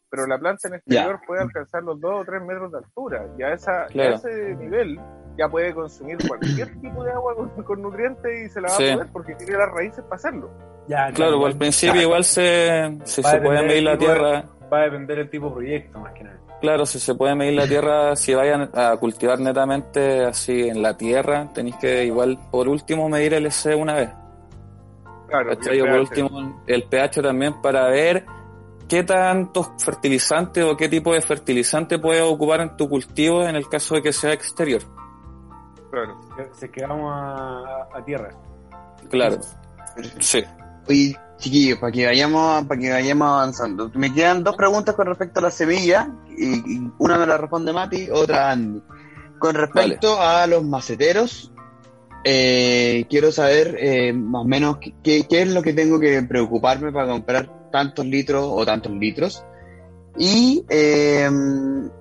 Pero la planta en exterior puede alcanzar los 2 o 3 metros de altura. Y a, esa, a ese nivel ya puede consumir cualquier tipo de agua con, con nutrientes y se la va Sí. a poder porque tiene las raíces para hacerlo. Ya, Claro, al principio igual se, si se puede medir la de- tierra, Va a depender del tipo de proyecto, más que nada. Claro, si se puede medir la tierra, si vayan a cultivar netamente así en la tierra, tenéis que igual por último medir el EC una vez. Claro, ¿cachai? O por último el pH también para ver qué tantos fertilizantes o qué tipo de fertilizante puedes ocupar en tu cultivo en el caso de que sea exterior. Claro. Se quedamos a, a tierra. Claro. Sí. Oye, chiquillos, para que vayamos, para que vayamos avanzando. Me quedan dos preguntas con respecto a la semilla, y, y una me la responde Mati, otra Andy. Con respecto a los maceteros, eh, quiero saber eh, más o menos qué, qué es lo que tengo que preocuparme para comprar tantos litros o tantos litros. Y eh,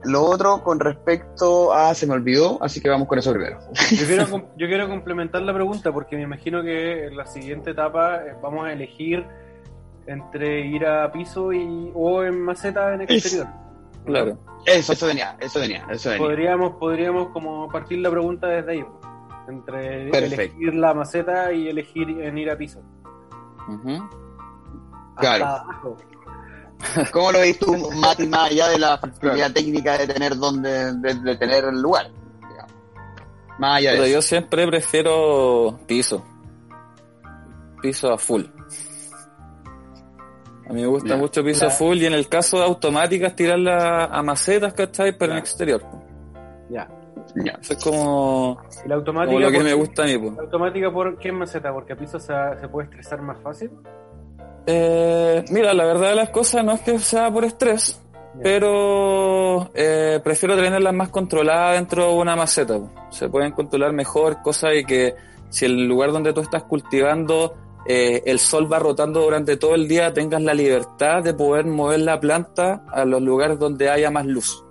lo otro con respecto a, se me olvidó, así que vamos con eso primero. Yo quiero, yo quiero complementar la pregunta porque me imagino que en la siguiente etapa eh, vamos a elegir entre ir a piso y, o en maceta en exterior. Claro. Eso, eso venía, eso venía, eso venía. Podríamos, podríamos como partir la pregunta desde ahí. Entre Perfecto. elegir la maceta y elegir en ir a piso. Claro. Abajo. ¿Cómo lo ves tú, Mati, más allá de la facilidad técnica de tener donde, de, de tener el lugar? digamos? Más allá Pero de eso. yo siempre prefiero piso. Piso a full. A mí me gusta Ya. mucho piso Ya. a full y en el caso de automáticas tirarla a macetas, ¿cachai? Pero en exterior. Ya. Ya. Eso es como, Y la automática. como lo que me gusta a mí. po. ¿La automática por qué maceta? Porque a piso se, se puede estresar más fácil. Eh, mira, la verdad de las cosas no es que sea por estrés, pero eh, prefiero tenerlas más controladas dentro de una maceta. Se pueden controlar mejor, cosa de que si el lugar donde tú estás cultivando eh, el sol va rotando durante todo el día, tengas la libertad de poder mover la planta a los lugares donde haya más luz.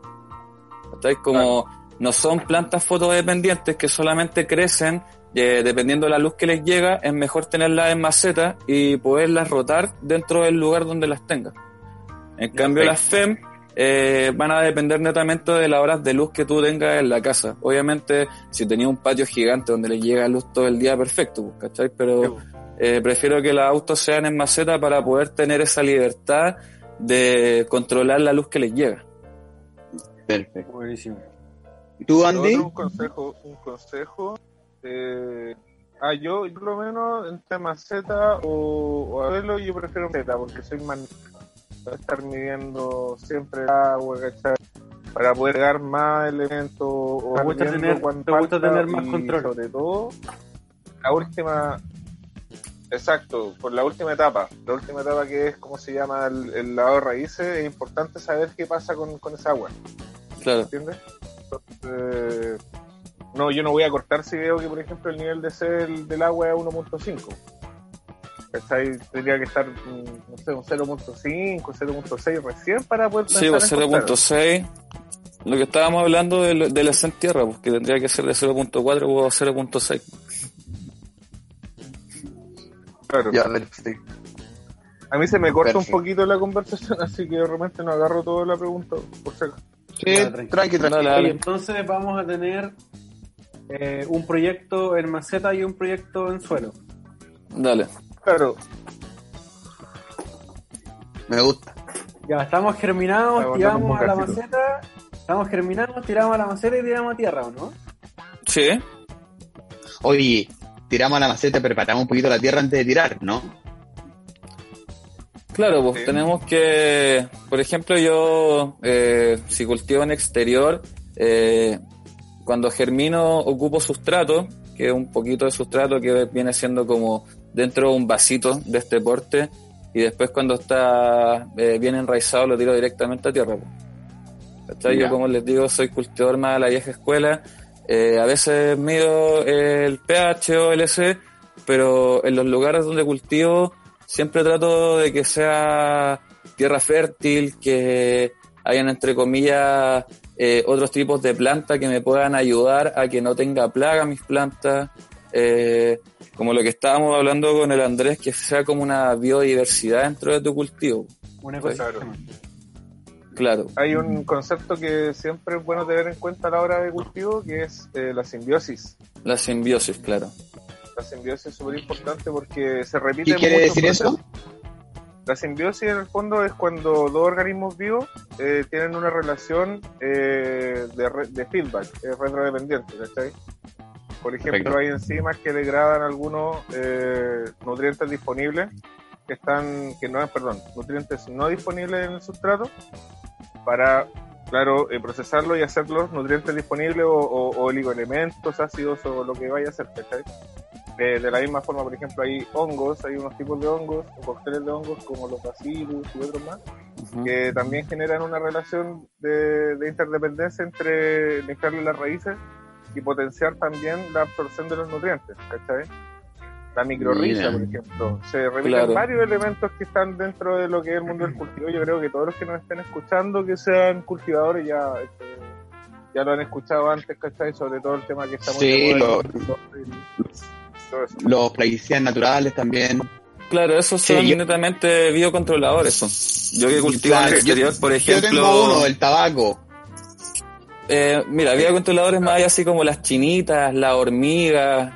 ¿Cachai? Como no son plantas fotodependientes que solamente crecen eh, dependiendo de la luz que les llega, es mejor tenerlas en maceta y poderlas rotar dentro del lugar donde las tengas. En cambio, las FEM eh, van a depender netamente de las horas de luz que tú tengas en la casa. Obviamente, si tenías un patio gigante donde les llega luz todo el día, perfecto, pues, ¿cachai? Pero eh, prefiero que los autos sean en maceta para poder tener esa libertad de controlar la luz que les llega. Perfecto. Buenísimo. ¿Y tú, Otro, Andy? Un consejo, un consejo. Eh, ah, yo, por lo menos, entre maceta o, o suelo, yo prefiero maceta porque soy más. para estar midiendo siempre el agua, ¿cachai? Para poder dar más elementos o Te gusta tener- te gusta tener más control. Sobre todo, la última. Exacto, por la última etapa. La última etapa que es, como se llama, el, el lavado de raíces, es importante saber qué pasa con, con esa agua. Claro. ¿entiendes? Entonces, no, yo no voy a cortar si veo que, por ejemplo, el nivel de sed del, del agua es 1.5. ¿Cachai? Tendría que estar, mm, no sé, un 0.5, 0.6 recién para poder Sí, pues cortar. 0.6. Lo que estábamos hablando de, de la en tierra, pues que tendría que ser de 0.4 o 0.6. Claro. Ya, perfecto. A mí se me corta Perfecto. un poquito la conversación, así que de repente no agarro toda la pregunta, por si acaso. Sí, tranqui. tranqui, tranqui. Dale, Oye, dale. entonces vamos a tener eh, un proyecto en maceta y un proyecto en suelo. Dale. Claro, Me gusta. Ya, estamos germinados, Estamos tiramos a la maceta. Estamos germinados, tiramos a la maceta y tiramos a tierra, ¿o no? Sí. Oye, tiramos a la maceta, preparamos un poquito la tierra antes de tirar, ¿no? Claro, pues Sí. tenemos que, por ejemplo, yo, eh, si cultivo en exterior, eh, cuando germino ocupo sustrato, que es un poquito de sustrato que viene siendo como dentro de un vasito de este porte, y después cuando está eh, bien enraizado lo tiro directamente a tierra. pues. Yo, como les digo, soy cultivador más de la vieja escuela. Eh, a veces mido el pH o el S, pero en los lugares donde cultivo siempre trato de que sea tierra fértil, que hayan entre comillas eh, otros tipos de plantas que me puedan ayudar a que no tenga plaga mis plantas, eh, como lo que estábamos hablando con el Andrés, que sea como una biodiversidad dentro de tu cultivo. Un Claro. ecosistema. Claro, hay un concepto que siempre es bueno tener en cuenta a la hora de cultivo, que es eh, la simbiosis. la simbiosis, claro. La simbiosis es súper importante porque se repite ¿Qué quiere decir eso? La simbiosis en el fondo es cuando dos organismos vivos eh, tienen una relación eh, de, re- de feedback, es retrodependiente, ¿cachai? Por ejemplo, Perfecto. hay enzimas que degradan algunos eh, nutrientes disponibles que están, que no, perdón, nutrientes no disponibles en el sustrato para, claro, eh, procesarlo y hacerlos nutrientes disponibles o, o, o oligoelementos, ácidos o lo que vaya a ser, ¿cachai? Eh, de la misma forma, por ejemplo, hay hongos, hay unos tipos de hongos, o cócteles de hongos como los bacillus y otros más, que también generan una relación de, de interdependencia entre limpiarle las raíces y potenciar también la absorción de los nutrientes, ¿cachai? La microrriza, Mira. por ejemplo. Se repiten Claro. varios elementos que están dentro de lo que es el mundo del cultivo. Yo creo que todos los que nos estén escuchando, que sean cultivadores, ya, este, ya lo han escuchado antes, ¿cachai? Sobre todo el tema que estamos Sí, lo- todo eso. Los plaguicidas naturales también. Claro, esos Sí, son yo- netamente biocontroladores. son. Yo que cultivo Claro, en el exterior, por Yo ejemplo. tengo uno, el tabaco. Eh, mira, biocontroladores más allá así como las chinitas, las hormigas,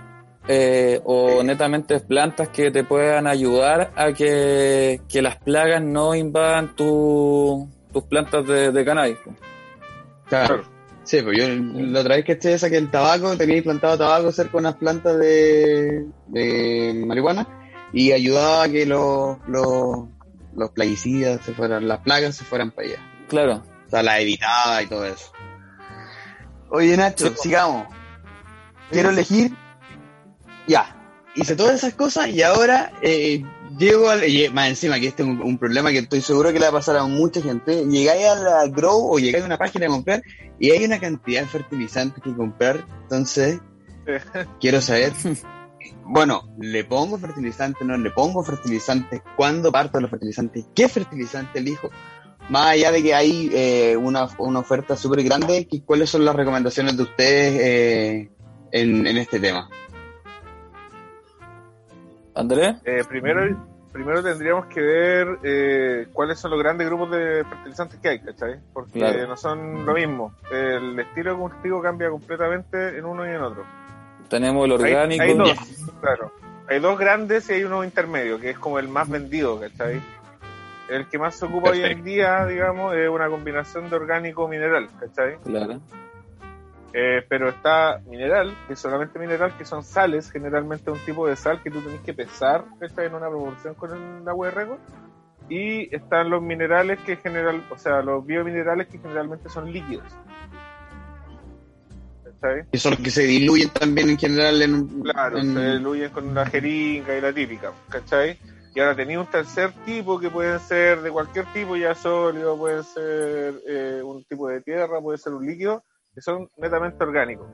eh, o netamente plantas que te puedan ayudar a que, que las plagas no invadan tu- tus plantas de, de cannabis. Claro. Sí, pues yo la otra vez que esté saqué el tabaco, tenía plantado tabaco cerca de unas plantas de, de marihuana y ayudaba a que los, los, los plaguicidas se fueran, las plagas se fueran para allá. Claro. O sea, las evitaba y todo eso. Oye, Nacho, Sí, pues. sigamos. Quiero elegir. Ya. Hice todas esas cosas y ahora eh, llego al. y más encima, que este es un, un problema que estoy seguro que le va a pasar a mucha gente. Llegáis a la Grow o llegáis a una página a comprar y hay una cantidad de fertilizantes que comprar. Entonces, quiero saber. Bueno, ¿le pongo fertilizante? ¿No le pongo fertilizante? ¿Cuándo parto los fertilizantes? ¿Qué fertilizante elijo? Más allá de que hay eh, una, una oferta súper grande, ¿qué- ¿cuáles son las recomendaciones de ustedes eh, en, en este tema? Andrés, Eh, primero, primero tendríamos que ver eh, cuáles son los grandes grupos de fertilizantes que hay, ¿cachai? Porque Claro. no son lo mismo. El estilo de cultivo cambia completamente en uno y en otro. tenemos el Hay- orgánico. Hay, dos, claro. hay dos grandes y hay uno intermedio, que es como el más vendido, ¿cachai? El que más se ocupa hoy en día, digamos, es una combinación de orgánico-mineral, ¿cachai? Claro. Eh, pero está mineral, que es solamente mineral, que son sales, generalmente un tipo de sal que tú tenés que pesar, ¿cachai? En una proporción con el agua de rego. Y están los minerales que general, o sea, los biominerales que generalmente son líquidos. ¿Cachai? Que son los que se diluyen también en general en un. Claro, en- se diluyen con la jeringa y la típica, ¿cachai? Y ahora tenía un tercer tipo que pueden ser de cualquier tipo, ya sólido, pueden ser eh, un tipo de tierra, puede ser un líquido, que son netamente orgánicos.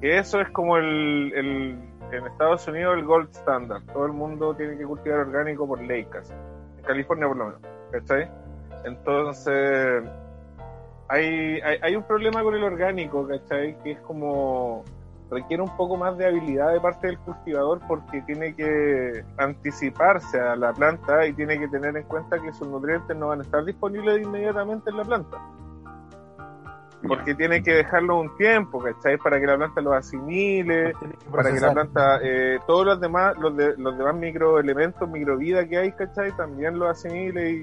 Que eso es como el, el- en Estados Unidos el gold standard. Todo el mundo tiene que cultivar orgánico por ley casi. En California por lo menos, ¿cachai? Entonces, hay, hay, hay un problema con el orgánico, ¿cachai? Que es como requiere un poco más de habilidad de parte del cultivador porque tiene que anticiparse a la planta y tiene que tener en cuenta que sus nutrientes no van a estar disponibles inmediatamente en la planta. Porque tiene que dejarlo un tiempo, ¿cachai? Para que la planta los asimile, para que la planta, eh, todos los demás, los, de, los demás microelementos, microvida que hay, ¿cachai? También los asimile y,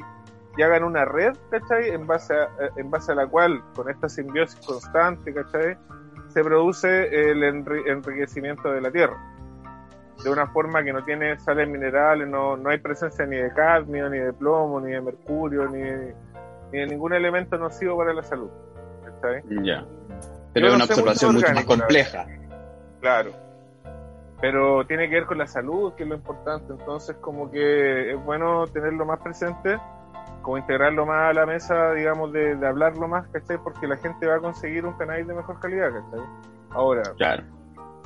y hagan una red, ¿cachai? En base, a, eh, en base a la cual, con esta simbiosis constante, ¿cachai? Se produce el enri- enriquecimiento de la tierra. De una forma que no tiene sales minerales, no, no hay presencia ni de cadmio, ni de plomo, ni de mercurio, ni de, ni de ningún elemento nocivo para la salud. Ya. Pero es una observación mucho más orgánico, compleja. Claro. Pero tiene que ver con la salud, que es lo importante. Entonces, como que es bueno tenerlo más presente, como integrarlo más a la mesa, digamos, de, de hablarlo más, ¿cachai? Porque la gente va a conseguir un cannabis de mejor calidad, ¿cachai? Ahora, Claro.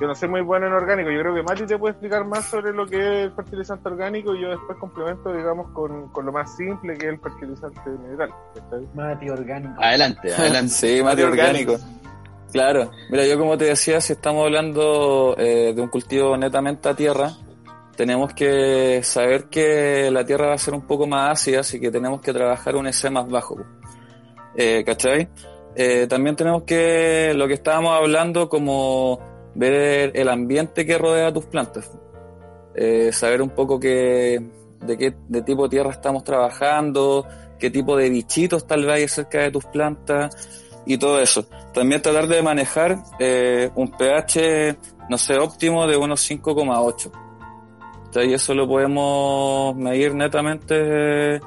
Yo no soy muy bueno en orgánico. Yo creo que Mati te puede explicar más sobre lo que es el fertilizante orgánico y yo después complemento, digamos, con, con lo más simple que es el fertilizante mineral. Mati orgánico. Adelante, adelante. sí, mate orgánico. orgánico. Claro, mira, yo como te decía, si estamos hablando eh, de un cultivo netamente a tierra, tenemos que saber que la tierra va a ser un poco más ácida, así que tenemos que trabajar un EC más bajo. Eh, ¿Cachai? Eh, también tenemos que, lo que estábamos hablando, como ver el ambiente que rodea tus plantas. Eh, saber un poco que, de qué tipo de tierra estamos trabajando, qué tipo de bichitos tal vez hay cerca de tus plantas y todo eso. También tratar de manejar eh, un pH, no sé, óptimo de unos 5,8. O sea, Y eso lo podemos medir netamente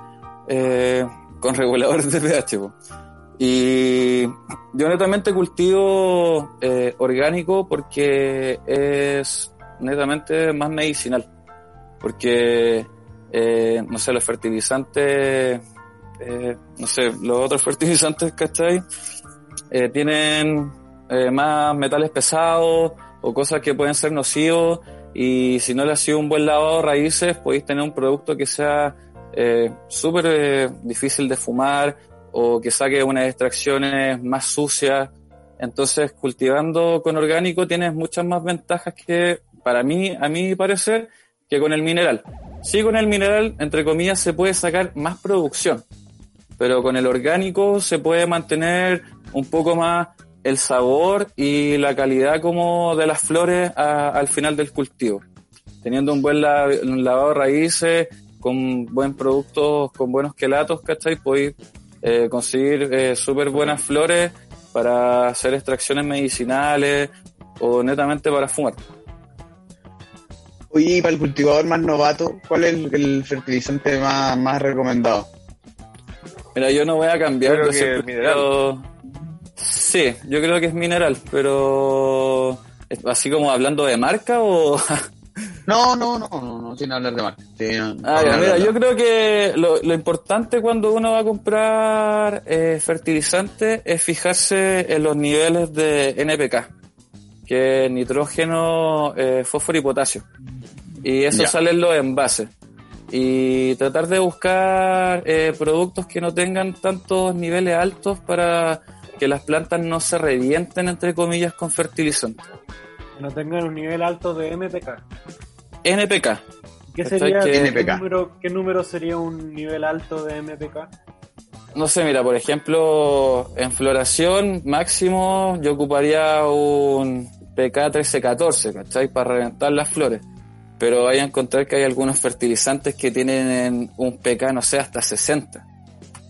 eh, con reguladores de pH. Y yo netamente cultivo eh, orgánico porque es netamente más medicinal. Porque, eh, no sé, los fertilizantes, eh, no sé, los otros fertilizantes, ¿cachai? Eh, tienen eh, más metales pesados o cosas que pueden ser nocivos y si no le has sido un buen lavado de raíces podéis tener un producto que sea eh, súper difícil de fumar o que saque unas extracciones más sucias. Entonces, cultivando con orgánico tienes muchas más ventajas que, para mí, a mi parecer, que con el mineral. Sí, con el mineral, entre comillas, se puede sacar más producción, pero con el orgánico se puede mantener un poco más el sabor y la calidad como de las flores al final del cultivo. Teniendo un buen lavado de raíces, con buen producto, con buenos quelatos, ¿cachai? Podéis eh, conseguir eh, súper buenas flores para hacer extracciones medicinales o netamente para fumar. Oye, y para el cultivador más novato, ¿cuál es el, el fertilizante más, más recomendado? Mira, yo no voy a cambiar. Creo que es mineral. creo- Sí, yo creo que es mineral, pero así como hablando de marca o... No, no, no, no, no, sin hablar de marca. Ah, ya, mira, de yo creo que lo, lo importante cuando uno va a comprar eh, fertilizante es fijarse en los niveles de NPK, que es nitrógeno, eh, fósforo y potasio. Y eso Ya. sale en los envases. Y tratar de buscar eh, productos que no tengan tantos niveles altos para que las plantas no se revienten, entre comillas, con fertilizante. Que no tengan un nivel alto de MPK. NPK. ¿Qué sería Que- ¿qué NPK. número, qué número sería un nivel alto de MPK? No sé, mira, por ejemplo, en floración máximo yo ocuparía un PK 1314, ¿cachai? Para reventar las flores. pero vaya a encontrar que hay algunos fertilizantes que tienen un pK, no sé, hasta 60.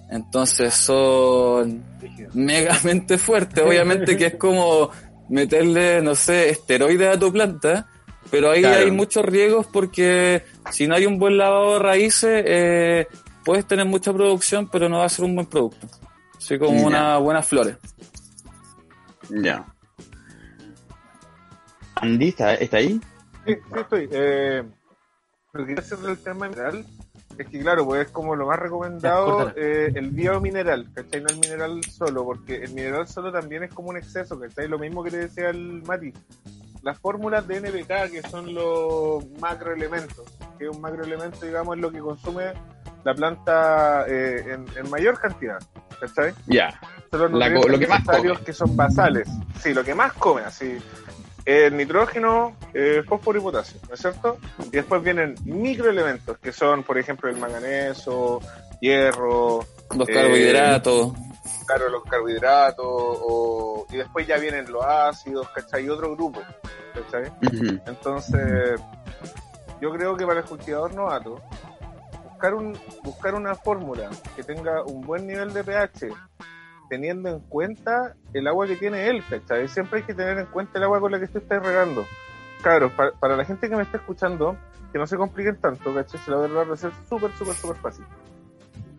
Entonces son megamente fuertes. Obviamente que es como meterle, no sé, esteroides a tu planta, pero ahí Claro. hay muchos riesgos porque si no hay un buen lavado de raíces, eh, puedes tener mucha producción, pero no va a ser un buen producto. Así como Ya. unas buenas flores. Ya. Andy, ¿está, está ahí? Sí, sí estoy. Eh, lo que quiero hacer del tema mineral es que, claro, pues es como lo más recomendado eh, el biomineral, ¿cachai? No el mineral solo, porque el mineral solo también es como un exceso, ¿cachai? Lo mismo que te decía el Mati. Las fórmulas de NPK, que son los macroelementos, que un macroelemento, digamos, es lo que consume la planta eh, en, en mayor cantidad, ¿cachai? Ya. Son los La lo que más necesarios come. que son basales. Sí, lo que más come, así. El nitrógeno, eh, fósforo y potasio, ¿no es cierto? Y después vienen microelementos, que son, por ejemplo, el manganeso, hierro, Los Eh, carbohidratos. Claro, los carbohidratos, o- y después ya vienen los ácidos, ¿cachai? Y otro grupo, ¿cachai? Entonces, yo creo que para el cultivador novato, buscar, un, buscar una fórmula que tenga un buen nivel de pH, teniendo en cuenta el agua que tiene él, ¿cachai? Siempre hay que tener en cuenta el agua con la que tú estás regando. Cabros, para, para la gente que me está escuchando, que no se compliquen tanto, ¿cachai? Se la voy a hacer súper, súper, súper fácil.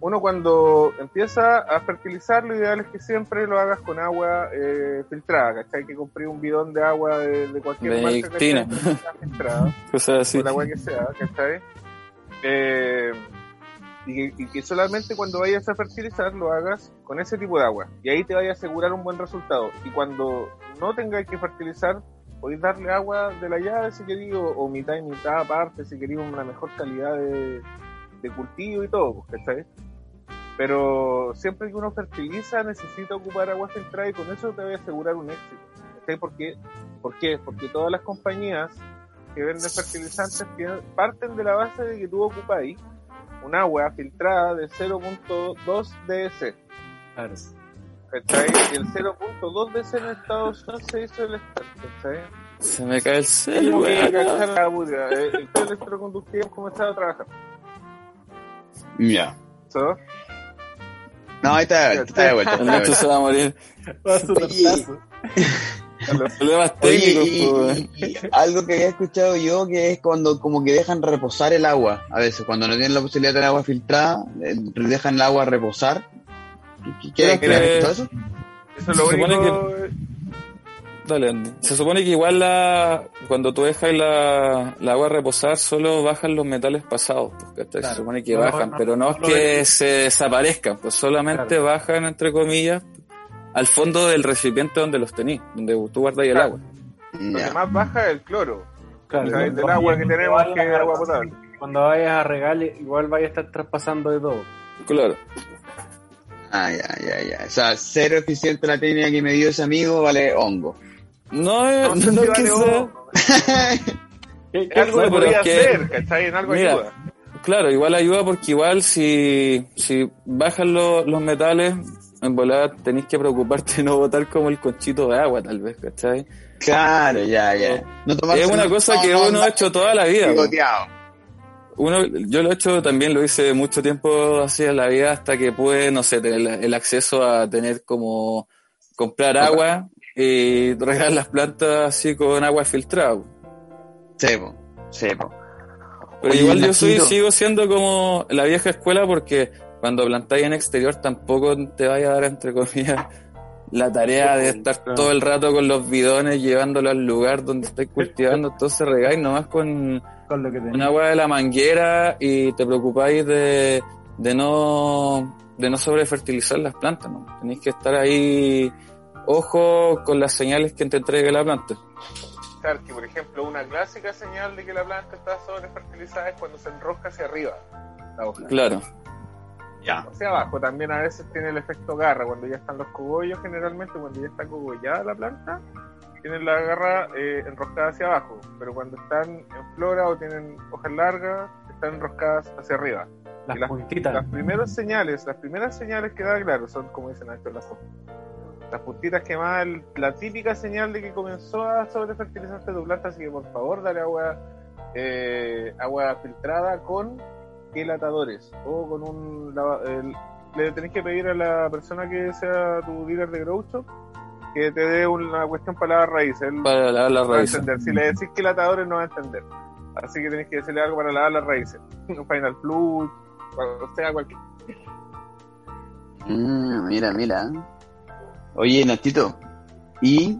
Uno cuando empieza a fertilizar, lo ideal es que siempre lo hagas con agua eh, filtrada, ¿cachai? Que compré un bidón de agua de, de cualquier marca, ¿cachai? Benedictina. Que sea filtrada Cosas así. el agua que sea, ¿cachai? Eh, y, que, y que solamente cuando vayas a fertilizar lo hagas con ese tipo de agua. Y ahí te vaya a asegurar un buen resultado. Y cuando no tengáis que fertilizar, podéis darle agua de la llave si queréis, o, o mitad y mitad aparte si queréis una mejor calidad de, de cultivo y todo, pues, ¿cachai? Pero siempre que uno fertiliza necesita ocupar agua filtrada y con eso te voy a asegurar un éxito. ¿cachai? ¿Por qué? ¿Por qué? Porque todas las compañías que venden fertilizantes parten de la base de que tú ocupáis un agua filtrada de 0.2 DS. Claro. ¿Cachai? Y el 0.2 DS en Estados Unidos se hizo el. Se me cae el cel, Tengo que weón. cachar la bulla. Eh, El el electroconductivo comenzaba a trabajar. Ya. ¿So? No, ahí está, está de vuelta. El está de Nacho vuelta. se va a morir. Va a su Oye. tortazo. Problemas Oye, técnicos, y- y- y algo que había escuchado yo que es cuando como que dejan reposar el agua, a veces cuando no tienen la posibilidad de tener agua filtrada, eh, dejan el agua reposar. ¿Qué, qué, que- eso? Eso es lo único. Dale, Andy. Se supone que igual la, cuando tú dejas la, la agua reposar, solo bajan los metales pasados. Pues. Claro. Se supone que No, bajan, no, pero no es que se desaparezcan, pues solamente Claro. bajan, entre comillas, al fondo del recipiente donde los tenís, donde tú guardas el agua. Lo que más baja es el cloro. Claro, O sea, del agua que tenemos, que es agua potable. Cuando vayas a regar, igual vayas a estar traspasando de todo. Claro. Ah, ya, ya, ya. O sea, cero eficiente la técnica que me dio ese amigo, vale hongo. No, es No no, si es que sea- ojo. ¿Qué, Es algo No, podría que- hacer, ¿cachai? En algo Mira, ayuda. Claro, igual ayuda porque igual si, si bajan lo- los metales, en volada tenéis que preocuparte de no botar como el conchito de agua, tal vez, ¿cachai? Claro, ya, ya. No Es una un- cosa que no, no, uno ha hecho toda la vida. Uno, yo lo he hecho también, lo hice mucho tiempo así en la vida hasta que pude, no sé, tener el acceso a tener como comprar agua y regar las plantas así con agua filtrada. po. Sepo, sepo. Pero Oye, igual yo soy, sigo siendo como la vieja escuela porque cuando plantáis en exterior tampoco te vaya a dar, entre comillas, la tarea de estar todo el rato con los bidones llevándolo al lugar donde estáis cultivando. Entonces regáis nomás con, con lo que tenés. un agua de la manguera y te preocupáis de, de no de no sobrefertilizar las plantas, ¿no? Tenéis que estar ahí, ojo con las señales que te entregue la planta. Claro, que por ejemplo, una clásica señal de que la planta está sobrefertilizada es cuando se enrosca hacia arriba la hoja. Claro, Ya. Hacia abajo también a veces tiene el efecto garra, cuando ya están los cogollos, generalmente cuando ya está cogollada la planta, tienen la garra eh, enroscada hacia abajo, pero cuando están en flora o tienen hojas largas, están enroscadas hacia arriba. Las las- puntitas. Las primeras señales, las primeras señales que da, claro, son como dicen Nacho, las, las puntitas que más el- la típica señal de que comenzó a sobrefertilizarse tu planta, así que por favor dale agua eh, agua filtrada con gelatadores o con un... el- le tenés que pedir a la persona que sea tu dealer de Grow Shop que te dé una cuestión para lavar raíces. Él Para lavar las no raíces. entender. Si le decís gelatadores no va a entender. Así que tenés que decirle algo para lavar las raíces. Un Final Flush, o sea, cualquier... Mm, mira, mira. Oye, Natito. Y.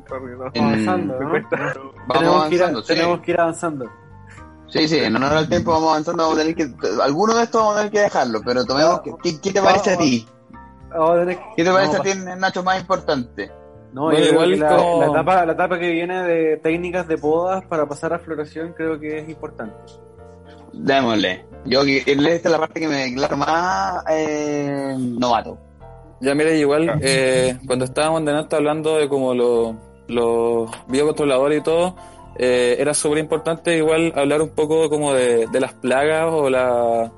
En- Avanzando, ¿no? vamos tenemos, que ir, avanzando. sí. tenemos que ir avanzando. Sí, sí, en honor al tiempo vamos avanzando, vamos a tener que, alguno de estos vamos a tener que dejarlo, pero tomemos, No. ¿qué, qué te parece a ti? Vamos a tener que- ¿Qué te parece a ti, Nacho, más importante? No, Bueno, igual la, como- la etapa, la etapa que viene de técnicas de podas para pasar a floración creo que es importante. Démosle. Yo, esta es la parte que me declaro más eh, novato. Ya mire, igual eh, cuando estábamos delante hablando de como los los biocontroladores y todo, eh, era súper importante igual hablar un poco como de, de las plagas o la-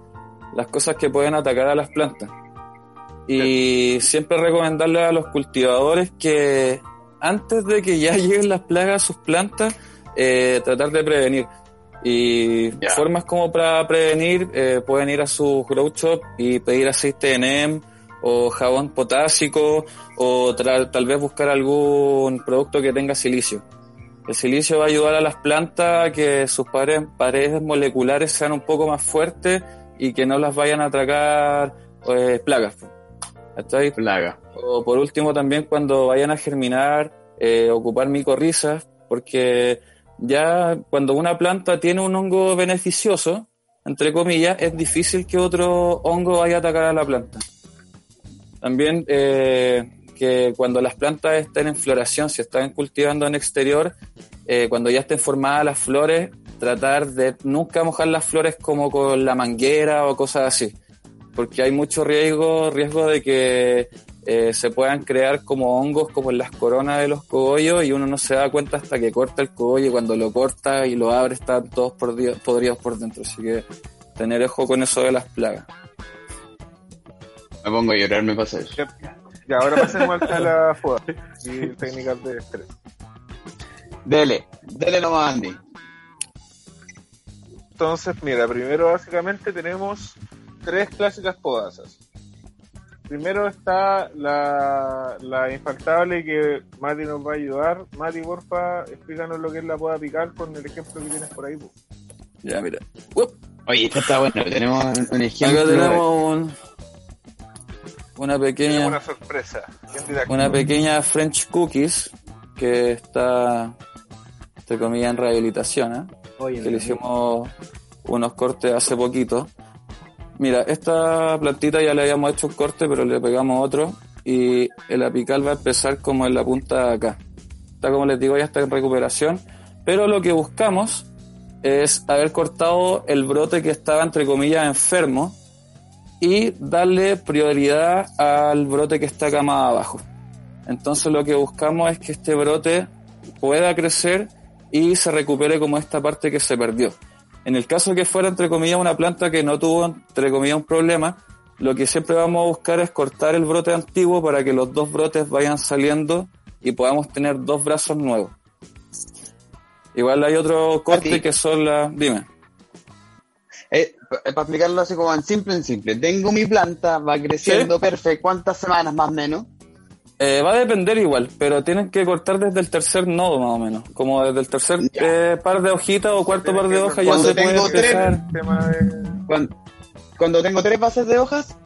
las cosas que pueden atacar a las plantas. Y siempre recomendarle a los cultivadores que antes de que ya lleguen las plagas a sus plantas, eh, tratar de prevenir. Y formas como para prevenir, eh, pueden ir a su grow shop y pedir aceite de NEM o jabón potásico o tal vez buscar algún producto que tenga silicio. El silicio va a ayudar a las plantas a que sus paredes, paredes moleculares sean un poco más fuertes y que no las vayan a atacar eh, plagas. ¿Cachai? Plaga. O por último también cuando vayan a germinar, eh, ocupar micorrizas, porque ya cuando una planta tiene un hongo beneficioso, entre comillas, es difícil que otro hongo vaya a atacar a la planta. También eh, que cuando las plantas estén en floración, si están cultivando en exterior, eh, cuando ya estén formadas las flores, tratar de nunca mojar las flores como con la manguera o cosas así porque hay mucho riesgo, riesgo de que eh, se puedan crear como hongos como en las coronas de los cogollos y uno no se da cuenta hasta que corta el cogollo y cuando lo corta y lo abre están todos podridos, por dentro. Así que tener ojo con eso de las plagas. Me pongo a llorar, me pasa eso. Ya, ahora pasemos al a la FODA y técnicas de estrés. Dele, dele nomás, Andy. Entonces, mira, primero básicamente tenemos tres clásicas podasas. Primero está la, la infaltable que Mati nos va a ayudar. Mati, porfa, explícanos lo que es la poda apical con el ejemplo que tienes por ahí. po. Ya, mira. Uop. Oye, esto está bueno, tenemos un- un ejemplo. Acá tenemos un, una pequeña una sorpresa. Una pequeña French cookies que está entre comillas en rehabilitación, ¿eh? Oye, que le hicimos unos cortes hace poquito. Mira, esta plantita ya le habíamos hecho un corte, pero le pegamos otro y el apical va a empezar como en la punta de acá. Está como les digo, ya está en recuperación, pero lo que buscamos es haber cortado el brote que estaba entre comillas enfermo y darle prioridad al brote que está acá más abajo. Entonces lo que buscamos es que este brote pueda crecer y se recupere como esta parte que se perdió. En el caso que fuera, entre comillas, una planta que no tuvo, entre comillas, un problema, lo que siempre vamos a buscar es cortar el brote antiguo para que los dos brotes vayan saliendo y podamos tener dos brazos nuevos. Igual hay otro corte que son las... Dime. Eh, para explicarlo así como en simple, en simple. Tengo mi planta, va creciendo perfecto. ¿Cuántas semanas más o menos? Eh, va a depender igual, pero tienen que cortar desde el tercer nodo más o menos. Como desde el tercer eh, par de hojitas o cuarto Tienes par de hojas ya cuando se puede tengo tres, empezar... Tema de... Cuando, cuando tengo tres bases de hojas,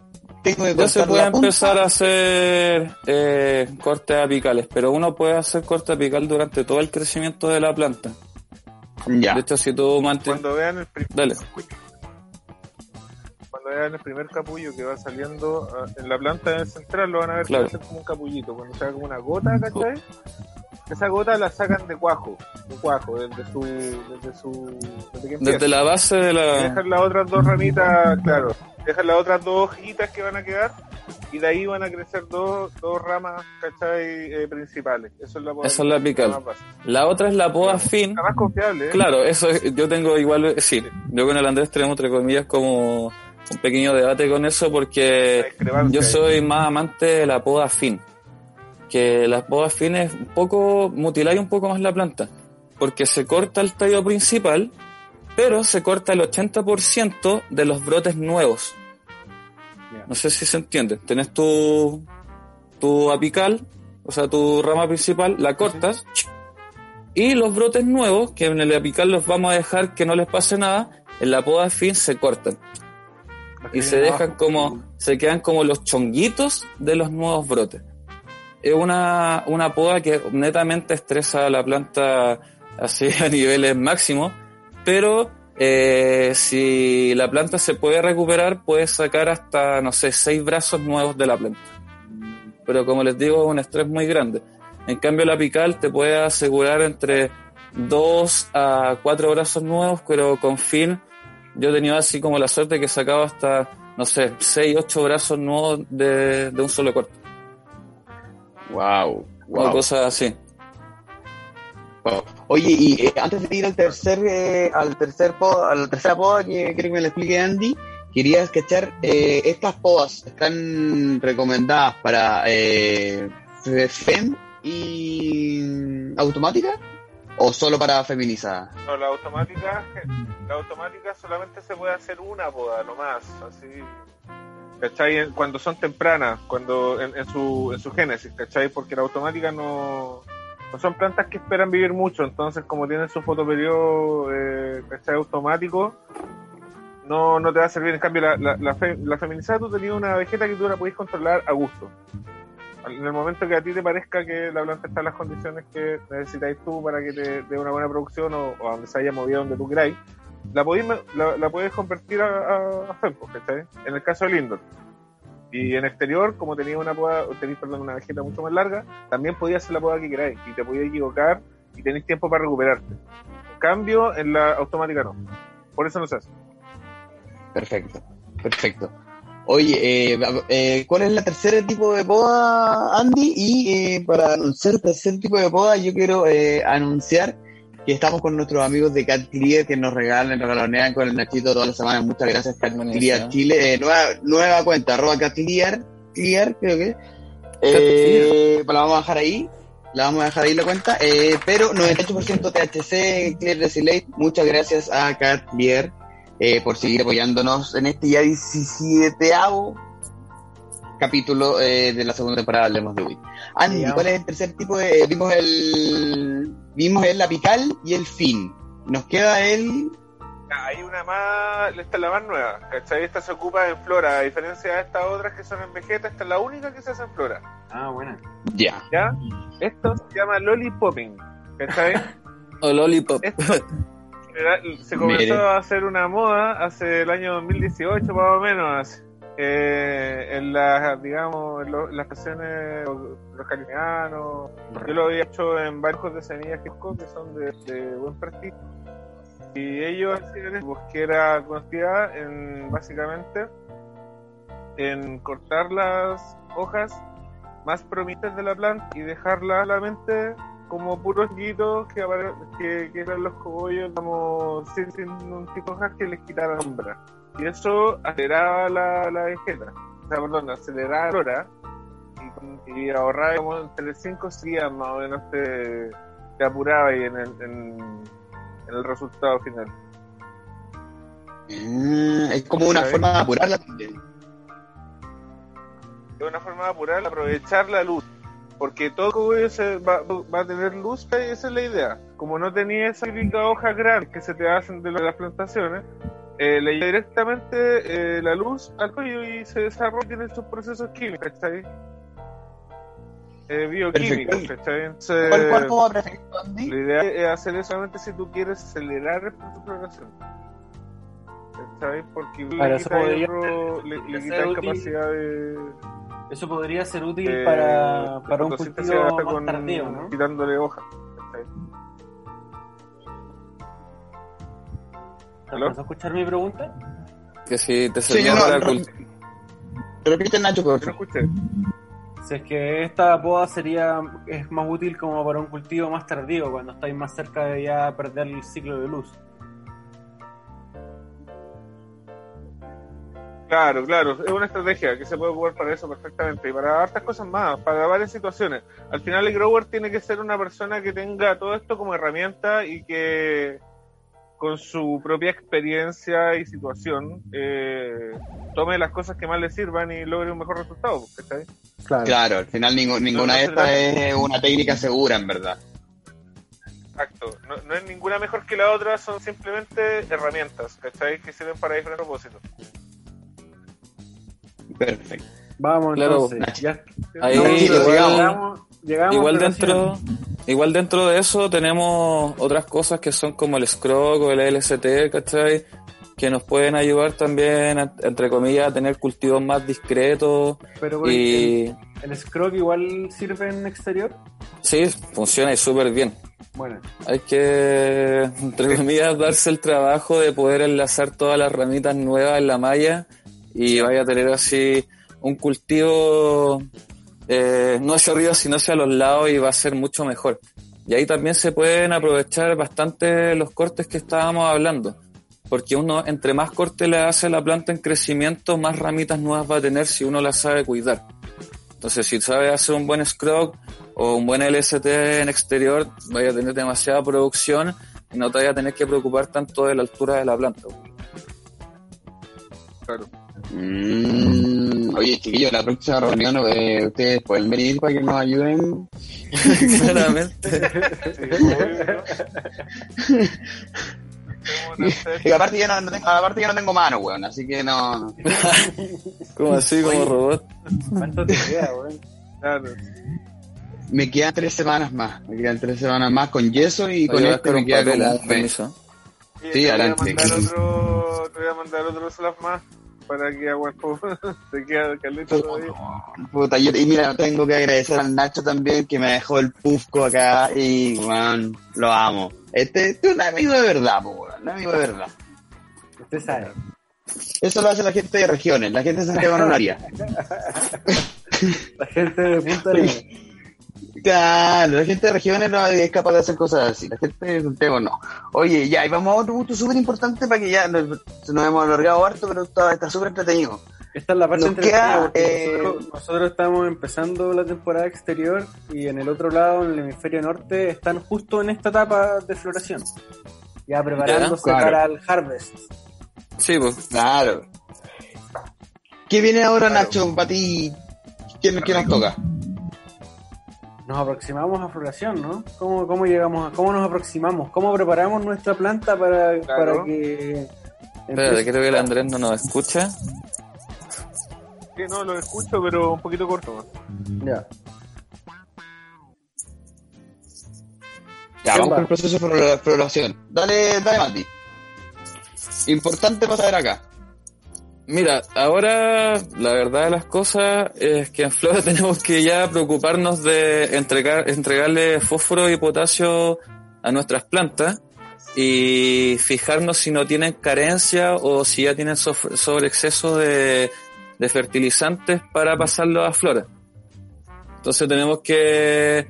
tengo que Ya se puede la punta. empezar a hacer eh, cortes apicales, pero uno puede hacer corte apical durante todo el crecimiento de la planta. Ya. De hecho, si tú mantienes... Cuando vean el primer Dale. Vean el primer capullo que va saliendo ah, en la planta central, lo van a ver Claro. que como un capullito. Cuando se como una gota, ¿cachai? Esa gota la sacan de cuajo, de cuajo, desde su, desde su, desde la base de la... dejan las otras dos ramitas, claro, dejan las otras dos hojitas que van a quedar y de ahí van a crecer dos, dos ramas, ¿cachai? Eh, principales. Eso es la Esa es la. La otra es la poda fin. La más confiable, ¿eh? Claro, eso es- yo tengo igual, eh, sí, yo con el Andrés tenemos entre comillas como un pequeño debate con eso porque yo soy más amante de la poda fin. Que la poda fin es un poco, mutiláis un poco más la planta. Porque se corta el tallo principal, pero se corta el 80% de los brotes nuevos. No sé si se entiende. Tenés tu, tu apical, o sea, tu rama principal, la cortas, y los brotes nuevos, que en el apical los vamos a dejar que no les pase nada, en la poda fin se cortan. Y se dejan como, se quedan como los chonguitos de los nuevos brotes. Es una, una poda que netamente estresa a la planta así a niveles máximos, pero eh, si la planta se puede recuperar, puede sacar hasta, no sé, seis brazos nuevos de la planta. Pero como les digo, es un estrés muy grande. En cambio, la apical te puede asegurar entre dos a cuatro brazos nuevos, pero con fin yo he tenido así como la suerte que sacaba hasta, no sé, 6, 8 brazos nuevos de, de un solo corte. Wow, O wow. cosas así. wow. Oye, y eh, antes de ir al tercer, eh, al tercer pod, a la tercera poda que quiero que me la explique Andy, quería cachar, eh, estas podas están recomendadas para eh, FEM y automática o solo para feminizadas? No, la automática, la automática solamente se puede hacer una poda, nomás, así. ¿Cachai? Cuando son tempranas, cuando en, en su, en su génesis, ¿cachai? Porque la automática no, no son plantas que esperan vivir mucho, entonces como tienen su fotoperiodo, eh. Automático, no, no te va a servir. En cambio, la, la, la, fe- la feminizada tú tenías una vegeta que tú la podés controlar a gusto. En el momento que a ti te parezca que la planta está en las condiciones que necesitáis tú para que te dé una buena producción o, o se haya movido donde tú queráis, la podéis, la, la podéis convertir a, a, ¿cachai? En el caso del indoor. Y en exterior, como tenéis una poda, tenéis, perdón, una vegeta mucho más larga, también podías hacer la poda que queráis y te podías equivocar y tenéis tiempo para recuperarte. Cambio, en la automática no. Por eso no se hace. Perfecto, perfecto. Oye, eh, eh, ¿cuál es la tercera tipo de poda, Andy? Y eh, para anunciar el tercer tipo de poda, yo quiero eh, anunciar que estamos con nuestros amigos de Cat Clear que nos regalan, regalonean con el Nachito todas las semanas. Muchas gracias, Cat. Clear Chile. Eh, nueva, nueva cuenta, arroba Cat Clear, Clear, creo que. Eh, la vamos a dejar ahí. La vamos a dejar ahí la cuenta. Eh, pero 98% THC, Clear Resilate. Muchas gracias a Cat Clear eh, por seguir apoyándonos en este ya 17 capítulo eh, de la segunda temporada de Hablemos de Wii. Andy. ¿cuál es el tercer tipo de...? Vimos el... Vimos el apical y el fin. Nos queda el... Hay una más, esta es la más nueva, ¿cachai? Esta se ocupa en flora, a diferencia de estas otras que son en vegeta, esta es la única que se hace en flora, Ah, buena. Ya. ¿ya? Esto se llama lollipopping, ¿cachai? O lollipop. Esto era- se comenzó Mire. a hacer una moda hace el año 2018 más o menos, eh, en las, digamos, en lo- las estaciones los californianos. Yo lo había hecho en barcos de semillas que que son de, de buen prestigio. Y ellos hacían eso, que era consistía en básicamente en cortar las hojas más prominentes de la planta y dejarla solamente como puros guitos que, que, que eran los cogollos digamos, sin, sin un tipo de que les quitaran sombra. Y eso aceleraba la, la vegeta, o sea, perdón, aceleraba la flora y, y ahorraba como entre 5 o 6 días más o menos te, te apuraba ahí en el, en, en el resultado final. Mm, es como una ¿Sabes? forma de apurarla también. Es una forma de apurar, aprovechar la luz. Porque todo cogollo se va, va a tener luz, y esa es la idea. Como no tenía esa típica hoja grande que se te hacen de las plantaciones, eh, le llega directamente eh, la luz al cuello y se desarrollan estos procesos químicos, ¿cachai? Eh, bioquímicos. ¿cachai? Entonces, ¿Cuál, cuál poda preferís, Andy? la idea es hacer eso solamente si tú quieres acelerar el proceso de floración. ¿Cachai? Porque le podría- otro- le, le útil. capacidad de, Eso podría ser útil eh, para, para un cultivo más con- tardío, ¿no? Quitándole hojas. ¿cachai? ¿Te alcanzó a escuchar mi pregunta? Que si te Sí, servía no, para no, cult- Repite, Nacho, por favor. escuché. Si es que esta poda sería es más útil como para un cultivo más tardío, cuando estáis más cerca de ya perder el ciclo de luz. Claro, claro, es una estrategia que se puede ocupar para eso perfectamente y para hartas cosas más, para varias situaciones. Al final el grower tiene que ser una persona que tenga todo esto como herramienta y que con su propia experiencia y situación, eh, tome las cosas que más le sirvan y logre un mejor resultado. ¿cachai? Claro. Claro, al final ninguna no de estas es una técnica segura, en verdad. Exacto. No, no es ninguna mejor que la otra, son simplemente herramientas, ¿cachai? Que sirven para diferentes propósitos. Perfecto. Vamos Claro, entonces. Ya, Ahí No, igual- llegamos, llegamos Igual a dentro, igual dentro de eso tenemos otras cosas que son como el Scrog o el LST, ¿cachai? Que nos pueden ayudar también, a- entre comillas, a tener cultivos más discretos Pero bueno, y el, el scrog igual sirve en exterior. sí, funciona y súper bien. Bueno, Hay que, entre comillas, darse el trabajo de poder enlazar todas las ramitas nuevas en la malla y vaya a tener así un cultivo eh, no hacia arriba sino hacia los lados y va a ser mucho mejor. Y ahí también se pueden aprovechar bastante los cortes que estábamos hablando. Porque uno, entre más corte le hace la planta en crecimiento, más ramitas nuevas va a tener si uno las sabe cuidar. Entonces, si sabe hacer un buen scrog o un buen LST en exterior, vaya a tener demasiada producción y no te vaya a tener que preocupar tanto de la altura de la planta. Claro. Mm, oye, chiquillos, la próxima reunión, eh, ustedes pueden venir para que nos ayuden. Claramente. Y aparte yo no, no tengo, aparte yo no tengo mano, weón, así que no. Como así, como robot. ¿cuánto te queda, weón? Claro. Me quedan tres semanas más. Me quedan tres semanas más con yeso y con esto con me un queda papel, como ah, un mes. Sí, te voy a adelante. mandar otro, te voy a mandar otro slap más para que aguanto. te queda caleta todavía. Puta, yo- y mira, tengo que agradecer al Nacho también que me dejó el pufco acá y, weón, lo amo. Este, este es un amigo de verdad, po, weón, un amigo de verdad. Usted sabe. Eso lo hace la gente de regiones, la gente de Santiago no lo haría. La gente de Punta Arenas. Claro, la gente de regiones no es capaz de hacer cosas así, la gente de Santiago no. Oye, ya, y vamos a otro punto súper importante para que ya nos, nos hemos alargado harto, pero está está súper entretenido. Esta es la parte entretenida, queda, porque eh, nosotros, nosotros estamos empezando la temporada exterior y en el otro lado, en el hemisferio norte, están justo en esta etapa de floración. Ya preparándose claro. para el harvest. Sí, pues. Claro. ¿Qué viene ahora, Nacho, para ti? ¿Qué, qué nos toca? Nos aproximamos a floración, ¿no? ¿Cómo, cómo llegamos a, cómo nos aproximamos? ¿Cómo preparamos nuestra planta para, Claro. para que Espérate, creo que el Andrés no nos escucha. Sí, no, lo escucho, pero un poquito corto. Ya. Ya, ¿Quién vamos va? con el proceso de flora- floración. Dale, dale, Mati. Importante para saber acá. Mira, ahora la verdad de las cosas es que en Flora tenemos que ya preocuparnos de entregar, entregarle fósforo y potasio a nuestras plantas y fijarnos si no tienen carencia o si ya tienen sobreexceso de, de fertilizantes para pasarlo a Flora. Entonces tenemos que,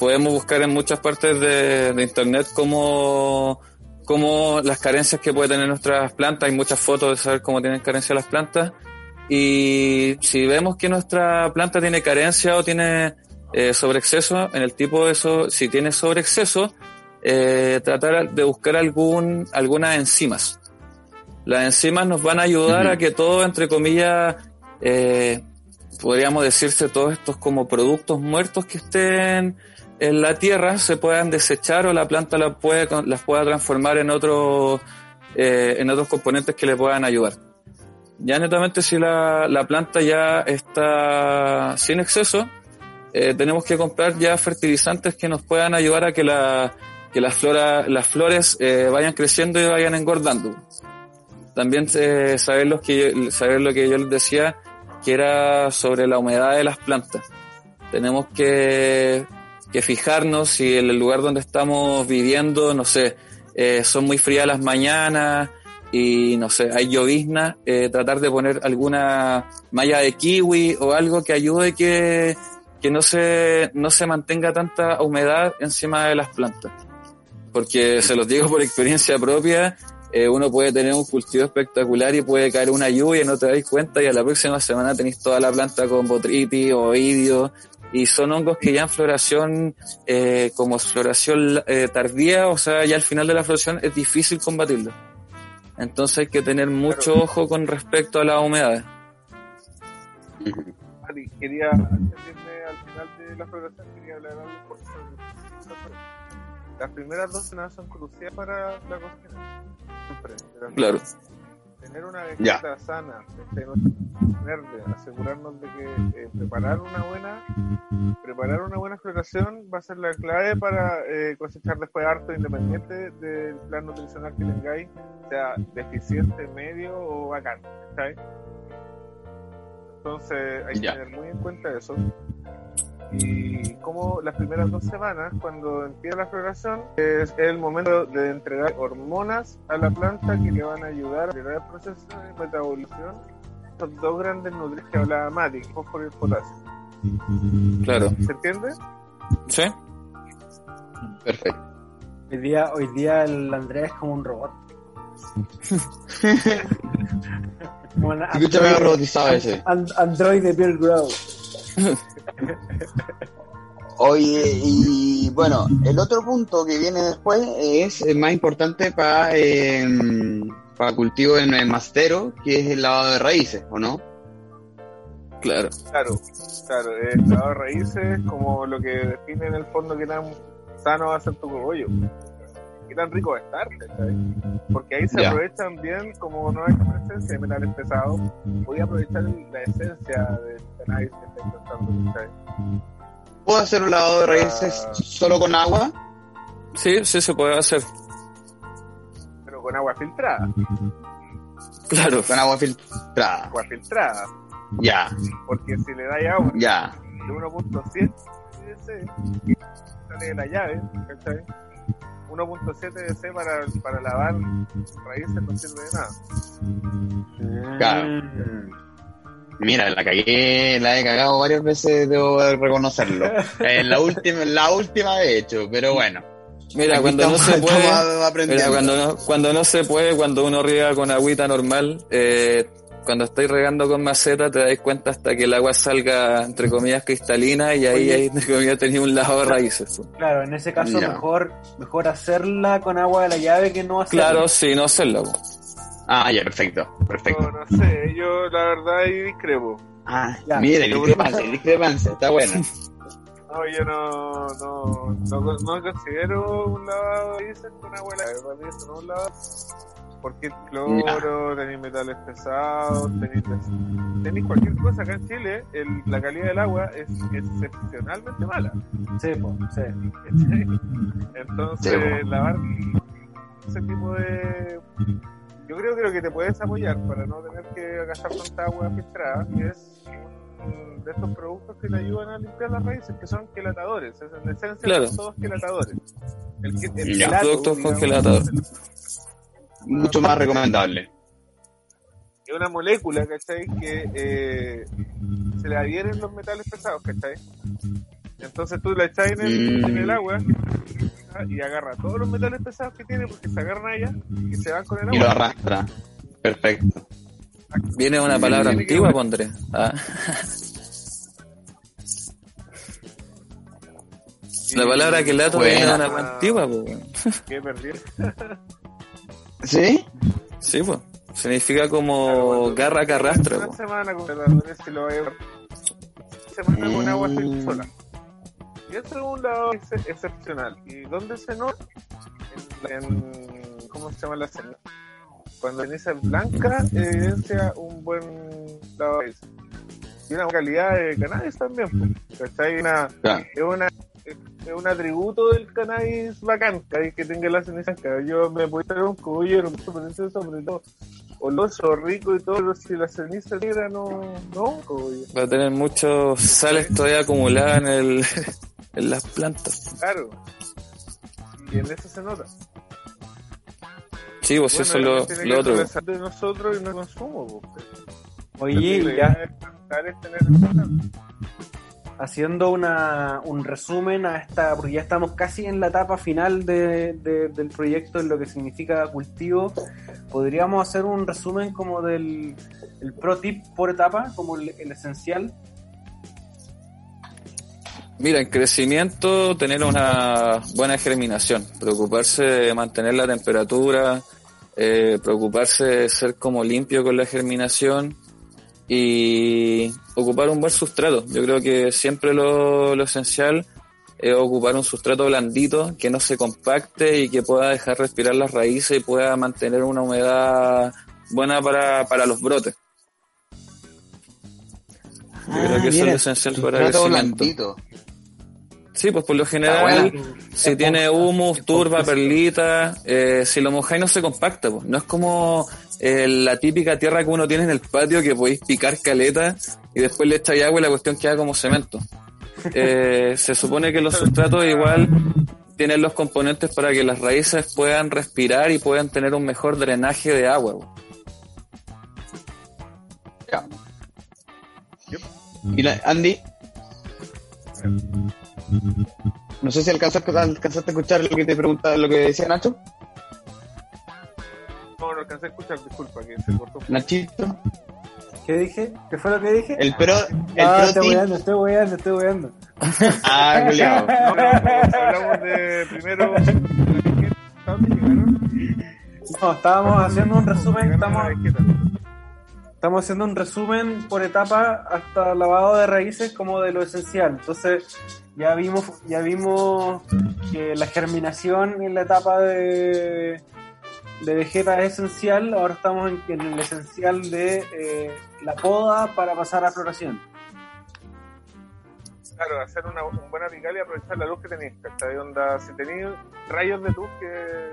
podemos buscar en muchas partes de, de internet cómo como las carencias que puede tener nuestras plantas, hay muchas fotos de saber cómo tienen carencia las plantas. Y si vemos que nuestra planta tiene carencia o tiene eh, sobreexceso, en el tipo de eso, si tiene sobreexceso, eh, tratar de buscar algún, algunas enzimas. Las enzimas nos van a ayudar a que todo, entre comillas, eh, podríamos decirse todos estos como productos muertos que estén en la tierra se puedan desechar o la planta la puede, las pueda transformar en otros eh, en otros componentes que le puedan ayudar. Ya netamente si la, la planta ya está sin exceso, eh, tenemos que comprar ya fertilizantes que nos puedan ayudar a que, la, que las, flora, las flores eh, vayan creciendo y vayan engordando. También eh, saber, los que saber lo que yo les decía, que era sobre la humedad de las plantas. Tenemos que, que fijarnos si el lugar donde estamos viviendo, no sé, eh, son muy frías las mañanas y no sé, hay llovizna, eh, tratar de poner alguna malla de kiwi o algo que ayude que, que no se, no se mantenga tanta humedad encima de las plantas. Porque se los digo por experiencia propia, eh, uno puede tener un cultivo espectacular y puede caer una lluvia y no te dais cuenta y a la próxima semana tenéis toda la planta con botritis o oidio y son hongos que ya en floración, eh, como floración eh, tardía, o sea, ya al final de la floración es difícil combatirlo. Entonces hay que tener mucho ojo con respecto a la humedad. Mari, quería, antes de irme al final de la floración, quería hablar algo importante. Las primeras dos semanas son cruciales para la cocina. Siempre. Claro. Tener una vegeta sana, este, verde, asegurarnos de que eh, preparar una buena preparar una buena floración va a ser la clave para eh, cosechar después harto independiente del plan nutricional que tengáis, sea deficiente, medio o bacán. Entonces hay que Ya. tener muy en cuenta eso. Y como las primeras dos semanas, cuando empieza la floración, es el momento de entregar hormonas a la planta que le van a ayudar a acelerar el proceso de metabolización. Son dos grandes nutrientes que hablaba Mati, fósforo y el potasio. Claro. ¿Se entiende? ¿Sí? Perfecto. Hoy día, hoy día el Andrés es como un robot. Como un Escúchame androide- robotizado ese. and- Android de Bill Grow. Oye, y bueno, el otro punto que viene después es el más importante para para cultivo en el mastero, que es el lavado de raíces, ¿o no? Claro. Claro, claro. El lavado de raíces como lo que define en el fondo que tan sano va a ser tu cogollo. Qué tan rico va a estar, ¿cachai? Porque ahí se Ya. aprovechan bien, como no hay presencia de metales pesados, voy a aprovechar la esencia del cannabis que está intentando, ¿cachai? ¿Puedo hacer un lavado de raíces Ah. solo con agua? Sí, sí se puede hacer. Pero con agua filtrada, Claro. Con agua filtrada. agua filtrada. Ya, Porque si le dais agua ya. de 1.7 DC, sale de la llave, ¿cachai? 1.7 DC para, para lavar raíces no sirve de nada. Claro. Mm. Mira, la cagué, la he cagado varias veces, debo de reconocerlo. En la última, la última de hecho, pero bueno. Mira, Aquí cuando no se puede, mira, cuando no, cuando no se puede, cuando uno riega con agüita normal, eh, cuando estáis regando con maceta te dais cuenta hasta que el agua salga, entre comillas, cristalina y ahí, ahí entre comillas, tenía un lavado de raíces. Claro, en ese caso mejor, mejor hacerla con agua de la llave que no hacerla. Claro, sí, no hacerlo. po. Ah, ya, perfecto, perfecto. No, no sé, yo la verdad ahí discrepo. Ah, Ya. mire, discrepancia, discrepancia, está bueno. No, yo no, no, no, no considero un lavado de raíces con agua de la llave, para mí eso no es un lavado. Porque el cloro, tenéis metales pesados, tenéis, tenéis cualquier cosa acá en Chile, el- la calidad del agua es excepcionalmente mala. Sí, po, sí. Entonces, Sí, lavar ese tipo de. Yo creo que lo que te puedes apoyar para no tener que gastar tanta agua filtrada es un de estos productos que te ayudan a limpiar las raíces, que son quelatadores. Es, en esencia, Claro. son todos quelatadores. El, el Ya. quelato, Productos digamos, congeladores. Mucho más recomendable. Es una molécula, ¿cachai? Que eh, se le adhieren los metales pesados, ¿cachai? Entonces tú la echas en el, Mm. en el agua y agarra todos los metales pesados que tiene porque se agarran allá y se van con el Y lo agua. arrastra. Perfecto. Viene una palabra que antigua, ver. pondré. Ah, la palabra que lato viene de una agua antigua, weón. que perdí. ¿Sí? Sí, pues. Significa como garra que arrastra, Una po. semana con quelatadores si lo llevar. semana con agua Mm. sola. Y eso es un lado ex- excepcional. ¿Y dónde se nota? En, en- ¿Cómo se llama la ceniza? Cuando la ceniza es blanca, evidencia un buen lado de raíces. Y una calidad de cannabis también. pues. Una, Claro. es una es un atributo del cannabis bacán que, tenga la ceniza yo me voy a traer un cogollo hermoso precioso sobre todo oloso rico y todo pero si la ceniza negra no no cogollo Va a tener muchos sales todavía acumuladas en, el, en las plantas. claro y en eso se nota Sí, pues eso es Bueno, lo, tiene lo que otro. de nosotros y no consumo pues. Oye, ya es tener. Haciendo una, un resumen a esta, porque ya estamos casi en la etapa final de, de- del proyecto en lo que significa cultivo, podríamos hacer un resumen como del el pro tip por etapa, como el, el esencial. Mira, en crecimiento tener una buena germinación, preocuparse de mantener la temperatura, eh, preocuparse de ser como limpio con la germinación y ocupar un buen sustrato. Yo creo que siempre lo, lo esencial es ocupar un sustrato blandito que no se compacte y que pueda dejar respirar las raíces y pueda mantener una humedad buena para, para los brotes. Yo creo que eso es lo esencial para el crecimiento. blandito. Sí, pues por lo general, si tiene humus, turba, perlita, eh, si lo mojáis no se compacta, pues. No es como eh, la típica tierra que uno tiene en el patio que podéis picar caleta y después le echáis agua y la cuestión queda como cemento. Eh, se supone que los sustratos igual tienen los componentes para que las raíces puedan respirar y puedan tener un mejor drenaje de agua. pues. Ya. Y la, Andy, no sé si alcanzaste, alcanzaste a escuchar lo que te pregunta, lo que decía Nacho. No, no alcancé a escuchar, disculpa, que se cortó. Nachito. ¿Qué dije? ¿Qué fue lo que dije? El pro, el ah, pro estoy weando, estoy weando, estoy weando. Ah, culiao. No, no, hablamos de primero. No, estábamos haciendo un resumen, estamos, estamos haciendo un resumen por etapa hasta lavado de raíces como de lo esencial. Entonces, ya vimos, ya vimos que la germinación en la etapa de, de vegeta es esencial. Ahora estamos en, en el esencial de eh, la poda para pasar a floración. Claro, hacer una, un buen apical y aprovechar la luz que tenéis. ¿cachai? Onda, si tenéis rayos de luz que,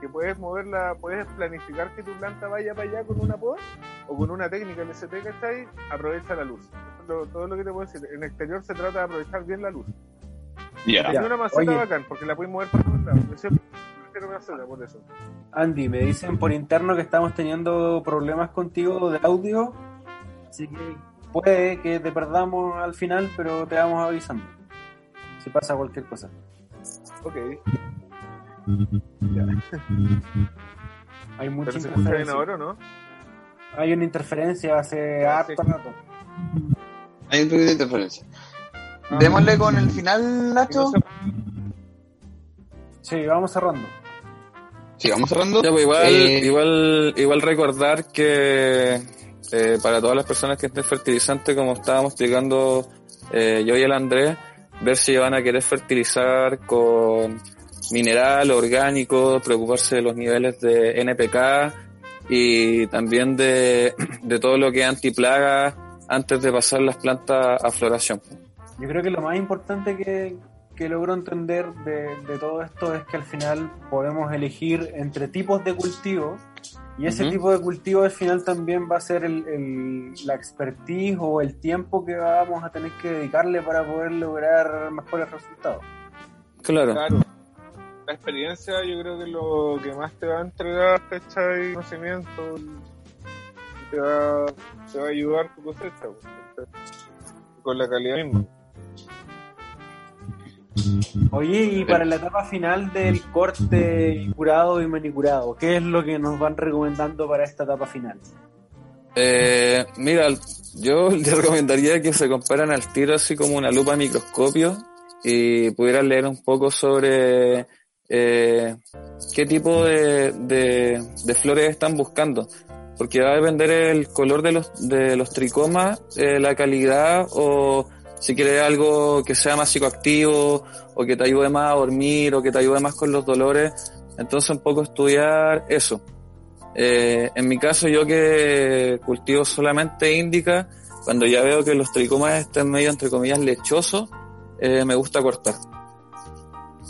que puedes moverla, puedes planificar que tu planta vaya para allá con una poda o con una técnica LST, ¿cachai? Aprovecha la luz. Es lo- todo lo que te puedo decir. En exterior se trata de aprovechar bien la luz. Ya. Ya, Y una maceta oye. bacán, porque la puedes mover para todos lados. Yo siempre prefiero maceta por eso. Andy, me dicen por interno que estamos teniendo problemas contigo de audio, así que puede que te perdamos al final, pero te vamos avisando. Si pasa cualquier cosa. Ok, Hay mucha pero se interferencia. ahora, ¿o ¿no? Hay una interferencia hace Ah, harto sí. rato. Hay un poquito de interferencia. Démosle con el final, Nacho. no se- Sí, vamos cerrando. Sí, vamos cerrando. Ya, pues igual, Eh, igual, igual recordar que eh, para todas las personas que estén fertilizantes, como estábamos explicando eh, yo y el Andrés, ver si van a querer fertilizar con mineral, orgánico, preocuparse de los niveles de NPK y también de, de todo lo que es antiplaga antes de pasar las plantas a floración. Yo creo que lo más importante que, que logro entender de, de todo esto es que al final podemos elegir entre tipos de cultivo y ese tipo de cultivo al final también va a ser el, el- la expertise o el tiempo que vamos a tener que dedicarle para poder lograr mejores resultados. Claro. Claro. La experiencia yo creo que lo que más te va a entregar, ¿cachai? Conocimiento y te va, te va a ayudar tu cosecha, pues, con la calidad misma. Oye, y para la etapa final del corte curado y manicurado, ¿qué es lo que nos van recomendando para esta etapa final? Eh, mira, yo le recomendaría que se comparan al tiro así como una lupa a microscopio y pudieran leer un poco sobre eh, qué tipo de, de, de flores están buscando. Porque va a depender el color de los, de los tricomas, eh, la calidad o si quieres algo que sea más psicoactivo o que te ayude más a dormir o que te ayude más con los dolores. Entonces un poco estudiar eso. Eh, en mi caso, yo que cultivo solamente índica, cuando ya veo que los tricomas están medio, entre comillas, lechosos, eh, me gusta cortar.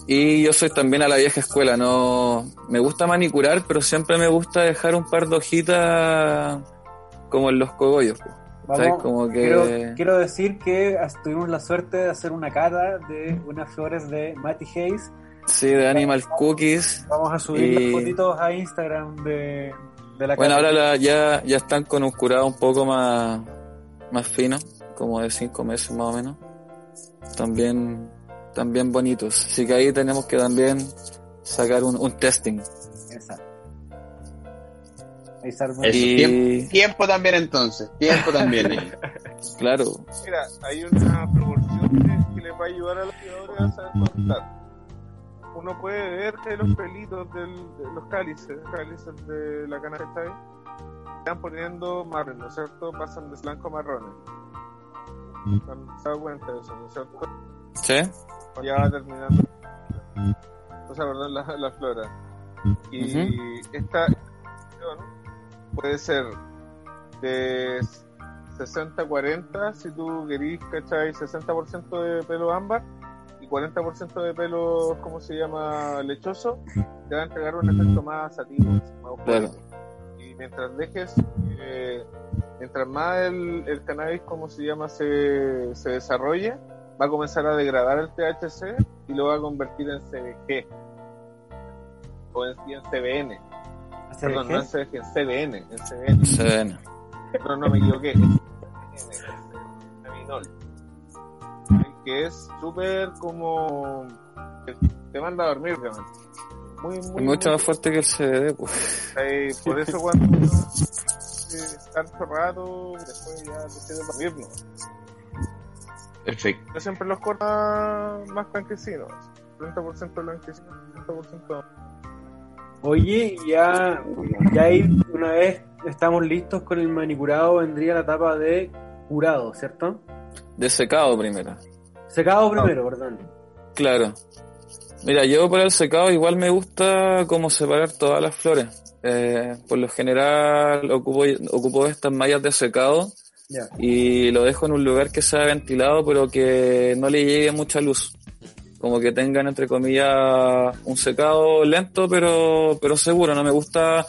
Y yo soy también a la vieja escuela, no me gusta manicurar, pero siempre me gusta dejar un par de hojitas como en los cogollos. Como que... quiero, quiero decir que tuvimos la suerte de hacer una cata de unas flores de Matty Hayes. Sí, de Animal Cookies. Vamos a subir Y- las fotitos a Instagram de, de la Bueno, cata. ahora la- ya, ya están con un curado un poco más, más fino, como de cinco meses más o menos. También, también bonitos. Así que ahí tenemos que también sacar un, un testing. Exacto. Y- tiempo, tiempo también entonces. Tiempo también. eh. Claro, Mira, hay una proporción que, que le va a ayudar a los cuidadores a saber cortar. Uno puede ver que los pelitos del, de los cálices, cálices de la cana de están poniendo marrones, ¿no es cierto? Pasan de blanco a marrones. ¿Se da cuenta de eso, ¿no es cierto? ¿Sí? Ya va terminando. O sea, perdón, la, la flora. Y esta puede ser de 60-40 si tú querís, ¿cachai? 60% de pelo ámbar y 40% de pelo, ¿cómo se llama? Lechoso, te va a entregar un efecto más sativo, más Claro. Y mientras dejes, eh, mientras más el, el cannabis, ¿cómo se llama? Se, se desarrolle, va a comenzar a degradar el THC y lo va a convertir en CBG o en, en CBN. ¿Hace Perdón, no en CBG, en CBN. Se ven. No, no me equivoqué. Cannabinol. Que es súper como. Te manda a dormir, realmente. Muy, muy. Es mucho muy- más fuerte que el CBD, pues. eh, por eso cuando uno está después ya decide dormir, ¿no? Perfecto. Yo siempre los corto más, blanquecinos. 30% blanquecino, 30% Oye, ya, ya ahí una vez estamos listos con el manicurado, vendría la etapa de curado, ¿cierto? De secado primero. Secado primero, perdón. Claro. Mira, yo para el secado igual me gusta como separar todas las flores. Eh, por lo general ocupo, ocupo estas mallas de secado y lo dejo en un lugar que sea ventilado pero que no le llegue mucha luz. Como que tengan entre comillas un secado lento pero, pero seguro. No me gusta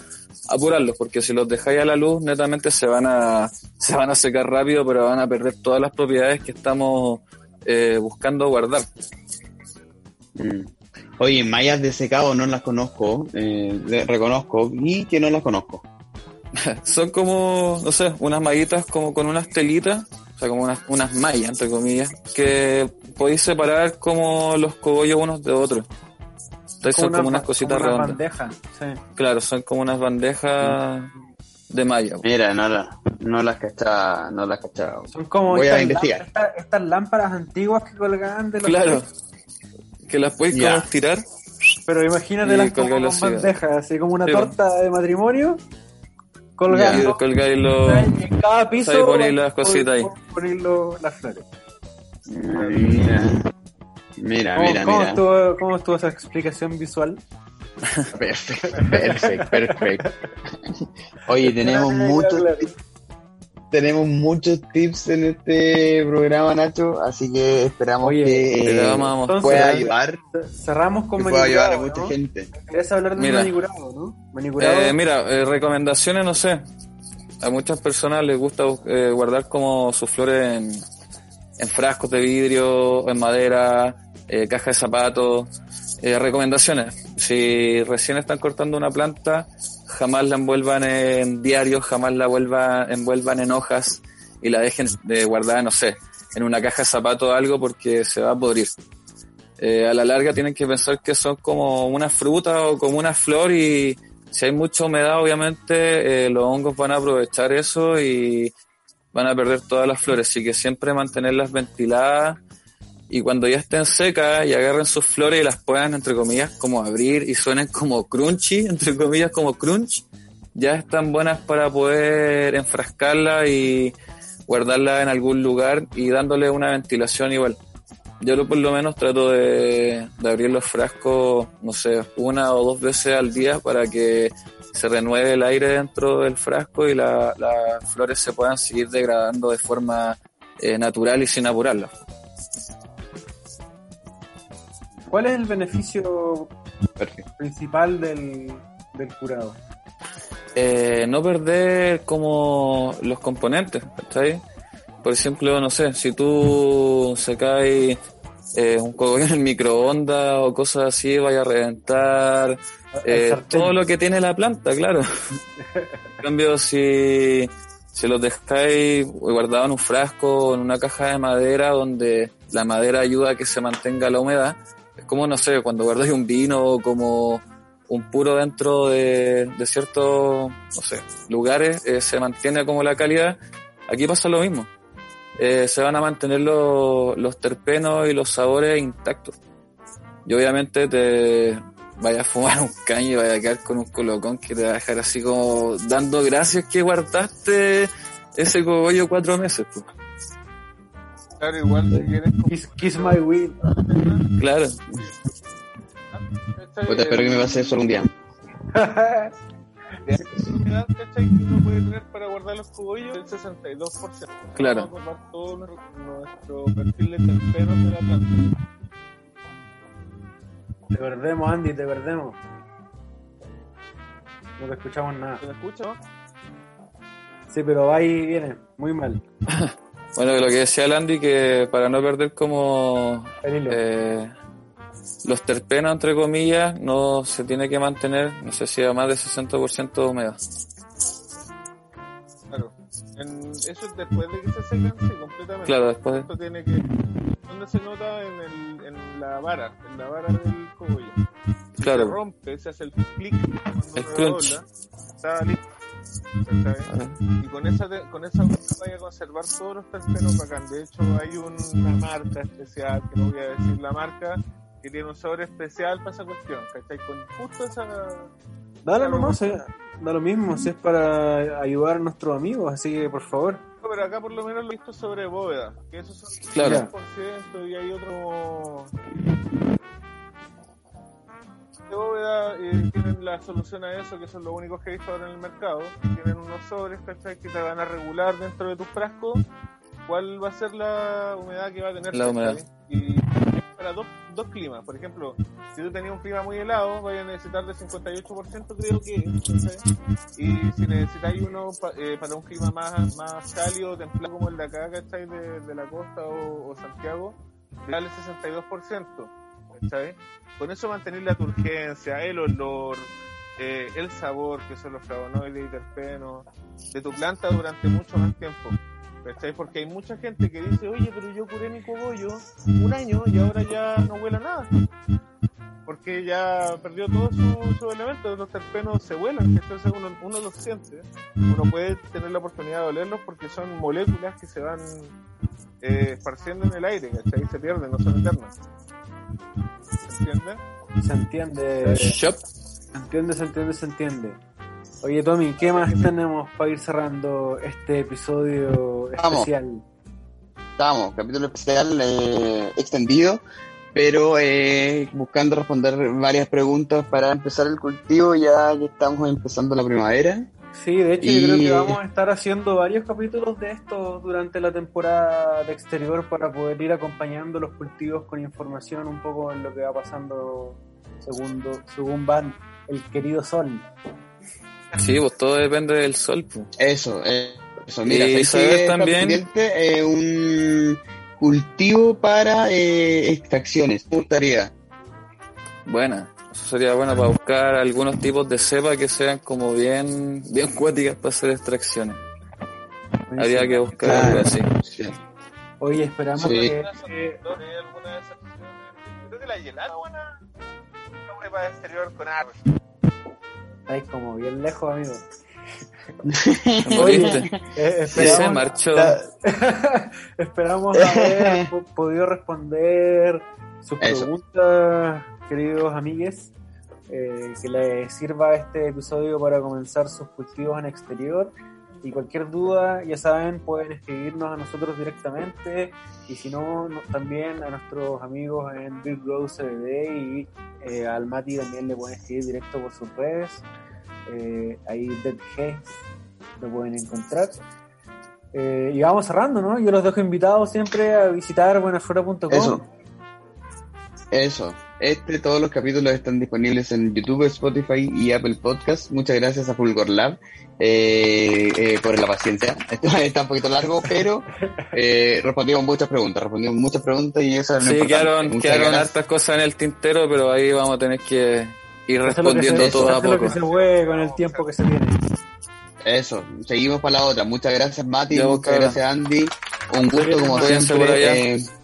apurarlos porque si los dejáis a la luz netamente se van a, se van a secar rápido pero van a perder todas las propiedades que estamos eh, buscando guardar. Mm. Oye, mallas de secado no las conozco, eh, le- reconozco y que no las conozco. Son como, no sé, unas mallitas como con unas telitas, o sea, como unas, unas mallas, entre comillas, que podéis separar como los cogollos unos de otros. Entonces son como unas cositas como unas redondas. bandejas, sí. Claro, son como unas bandejas de malla. Mira, no, la- no las cachaba, no las cachaba. Son como Voy a estas, investigar. lá- estas- estas lámparas antiguas que colgaban de los Claro, que las podéis Ya. como estirar. Pero imagínate las como con bandejas, así como una Sí, torta de matrimonio, Colgando. colgáis los... en cada piso ahí ponéis las cositas ahí. pon- ponéis las flores. Mira, mira, ¿Cómo, mira. cómo mira. Estuvo, ¿Cómo estuvo esa explicación visual? Perfecto, perfecto, perfecto. Oye, tenemos muchos. Tenemos muchos tips en este programa, Nacho, así que esperamos Oye, que eh, vamos a mostrar. pueda ayudar, Cerramos con pueda ayudar a manicurado, mucha ¿no? gente. ¿Quieres hablar de Mira. manicurado, no? Manicurado. Eh, mira, eh, recomendaciones, no sé. A muchas personas les gusta eh, guardar como sus flores en, en frascos de vidrio, en madera, eh, caja de zapatos. Eh, recomendaciones. Si recién están cortando una planta, jamás la envuelvan en diarios, jamás la vuelva, envuelvan en hojas y la dejen de guardar, no sé, en una caja de zapatos o algo porque se va a podrir. Eh, a la larga tienen que pensar que son como una fruta o como una flor y si hay mucha humedad obviamente eh, los hongos van a aprovechar eso y van a perder todas las flores, así que siempre mantenerlas ventiladas y cuando ya estén secas y agarren sus flores y las puedan entre comillas como abrir y suenen como crunchy, entre comillas como crunch, ya están buenas para poder enfrascarla y guardarla en algún lugar y dándole una ventilación igual. Yo lo- por lo menos trato de, abrir los frascos, no sé, una o dos veces al día para que se renueve el aire dentro del frasco y la- las flores se puedan seguir degradando de forma eh, natural y sin apurarlas. ¿Cuál es el beneficio Perfecto. principal del, del curado? Eh, no perder como los componentes, ¿cachai? Por ejemplo, no sé, si tú secáis eh, un cogollo en el microondas o cosas así, vaya a reventar eh, todo lo que tiene la planta, claro. en cambio, si, si los dejáis guardados en un frasco o en una caja de madera donde la madera ayuda a que se mantenga la humedad, como, no sé, cuando guardáis un vino como un puro dentro de, ciertos, lugares, eh, se mantiene como la calidad. Aquí pasa lo mismo. eh, se van a mantener los terpenos y los sabores intactos. Y obviamente te vaya a fumar un caño y vaya a quedar con un colocón que te va a dejar así como dando gracias que guardaste ese cogollo cuatro meses. Pues. Claro, igual si quieres Kiss, kiss my weed. Claro, Puta, espero que me pase eso algún día. ¿cachai? que uno puede tener para guardar los cogollos el 62%. Claro. Vamos a guardar todo nuestro, perfil de terpenos de la planta. Te perdemos, Andy, te perdemos. No te escuchamos nada. ¿Se me escucha? no? Sí, pero va y viene, muy mal. bueno, lo que decía el Andy, que para no perder como eh, los terpenos, entre comillas, no se tiene que mantener, no sé si a más de 60% de humedad. Claro. En, eso es después de que se secan, sí, completamente. Claro, después de- Esto tiene que. ¿Dónde se nota? En, el, en la vara, en la vara del cogollo. Si Claro. se rompe, se hace el clic cuando El se crunch. dobla, está listo. Y con esa, te- con esa vaya a conservar todos los terpenos bacán. De hecho, hay una marca especial, que no voy a decir la marca, que tiene un sabor especial para esa cuestión. ¿Cachai? Con justo esa. Dale nomás, eh, da lo mismo, si es para ayudar a nuestros amigos, así que por favor. No, pero acá por lo menos lo he visto sobre bóveda, que esos son Claro. 10% y hay otro bóveda eh, tienen la solución a eso, que son los únicos que he visto ahora en el mercado. Tienen unos sobres, ¿cachai? Que te van a regular dentro de tus frascos cuál va a ser la humedad que va a tener. La humedad. Y para dos, dos climas, por ejemplo, si tú tenías un clima muy helado, vaya a necesitar de 58% creo que. Y si necesitáis uno pa- eh, para un clima más, más cálido, templado como el de acá, ¿cachai? De, de la costa o, o Santiago, dale 62%, Con eso mantener la turgencia, el olor, eh, el sabor, que son los flavonoides y terpenos, de tu planta durante mucho más tiempo. ¿Cachai? Porque hay mucha gente que dice, oye, pero yo curé mi cogollo un año y ahora ya no huele a nada. Porque ya perdió todos sus su elementos, los terpenos se vuelan, entonces uno, uno los siente. Uno puede tener la oportunidad de olerlos porque son moléculas que se van eh, esparciendo en el aire, ¿cachai? Y se pierden, no son eternas. ¿Se entiende? Se entiende, se Shop. entiende, se entiende, se entiende. Oye, Tommy, ¿qué más tenemos para ir cerrando este episodio Vamos. especial? Estamos, capítulo especial eh, extendido, pero eh, buscando responder varias preguntas para empezar el cultivo. Ya, ya estamos empezando la primavera. Sí, de hecho Y- yo creo que vamos a estar haciendo varios capítulos de esto durante la temporada de exterior para poder ir acompañando los cultivos con información un poco en lo que va pasando segundo, según van el querido sol. Sí, pues todo depende del sol. Pues. Eso, eh, eso. Mira, Y ¿sabes saber también-? Eh, un cultivo para eh, extracciones. Me gustaría. Buena. Eso sería bueno para buscar algunos tipos de cepa que sean como bien, bien cuáticas para hacer extracciones. Habría que buscar Claro. algo así. Sí. Oye, esperamos Sí. que... ¿Alguna son- ¿Hay alguna de esas opciones? Yo creo que la helada buena. Una para exterior con. Estáis como bien lejos, amigo. ¿Te moriste? Eh, Y se esperamos, marchó. esperamos haber po- podido responder sus Eso. preguntas, queridos amigues. eh, que les sirva este episodio para comenzar sus cultivos en exterior. Y cualquier duda, ya saben, pueden escribirnos a nosotros directamente. Y si no, también a nuestros amigos en Big Rose CBD y eh, al Mati también le pueden escribir directo por sus redes. Eh, ahí Dead G lo pueden encontrar. Eh, y vamos cerrando, ¿no? Yo los dejo invitados siempre a visitar buenaflora.com. Eso. Eso. Este, todos los capítulos están disponibles en YouTube, Spotify y Apple Podcast. Muchas gracias a Fulgor Lab eh, eh, por la paciencia. Esto está un poquito largo, pero eh, respondimos muchas preguntas. Respondimos muchas preguntas y eso es Sí, importante. quedaron, Muchas quedaron hartas cosas en el tintero, pero ahí vamos a tener que ir Hacer lo que respondiendo se- todo a lo poco. que se puede con el tiempo que se tiene. Eso, seguimos para la otra. Muchas gracias, Mati. Muchas gracias, Andy. Un gusto, como Cuídense por allá. siempre.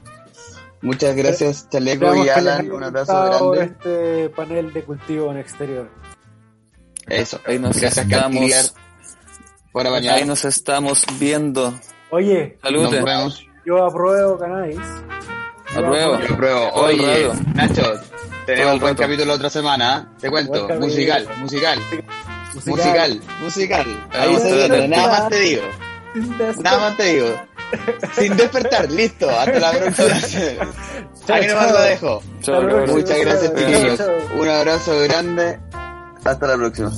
Muchas gracias, Chaleco y Alan. Un abrazo grande. este panel de cultivo en exterior. Eso. Ahí nos Gracias, estamos, por ahí nos estamos viendo. Oye, vemos. yo apruebo cannabis. Yo Apruebo. Yo pruebo. Todo el Oye. Nacho, tenemos un buen capítulo la otra semana. ¿eh? Te cuento. Musical, musical, Musical. musical, musical. Ahí se. Nada más te digo. Nada más te digo. Sin despertar, listo. Hasta la próxima. Ahí nomás lo dejo. Muchas gracias, chiquillos. Un abrazo grande. Hasta la próxima.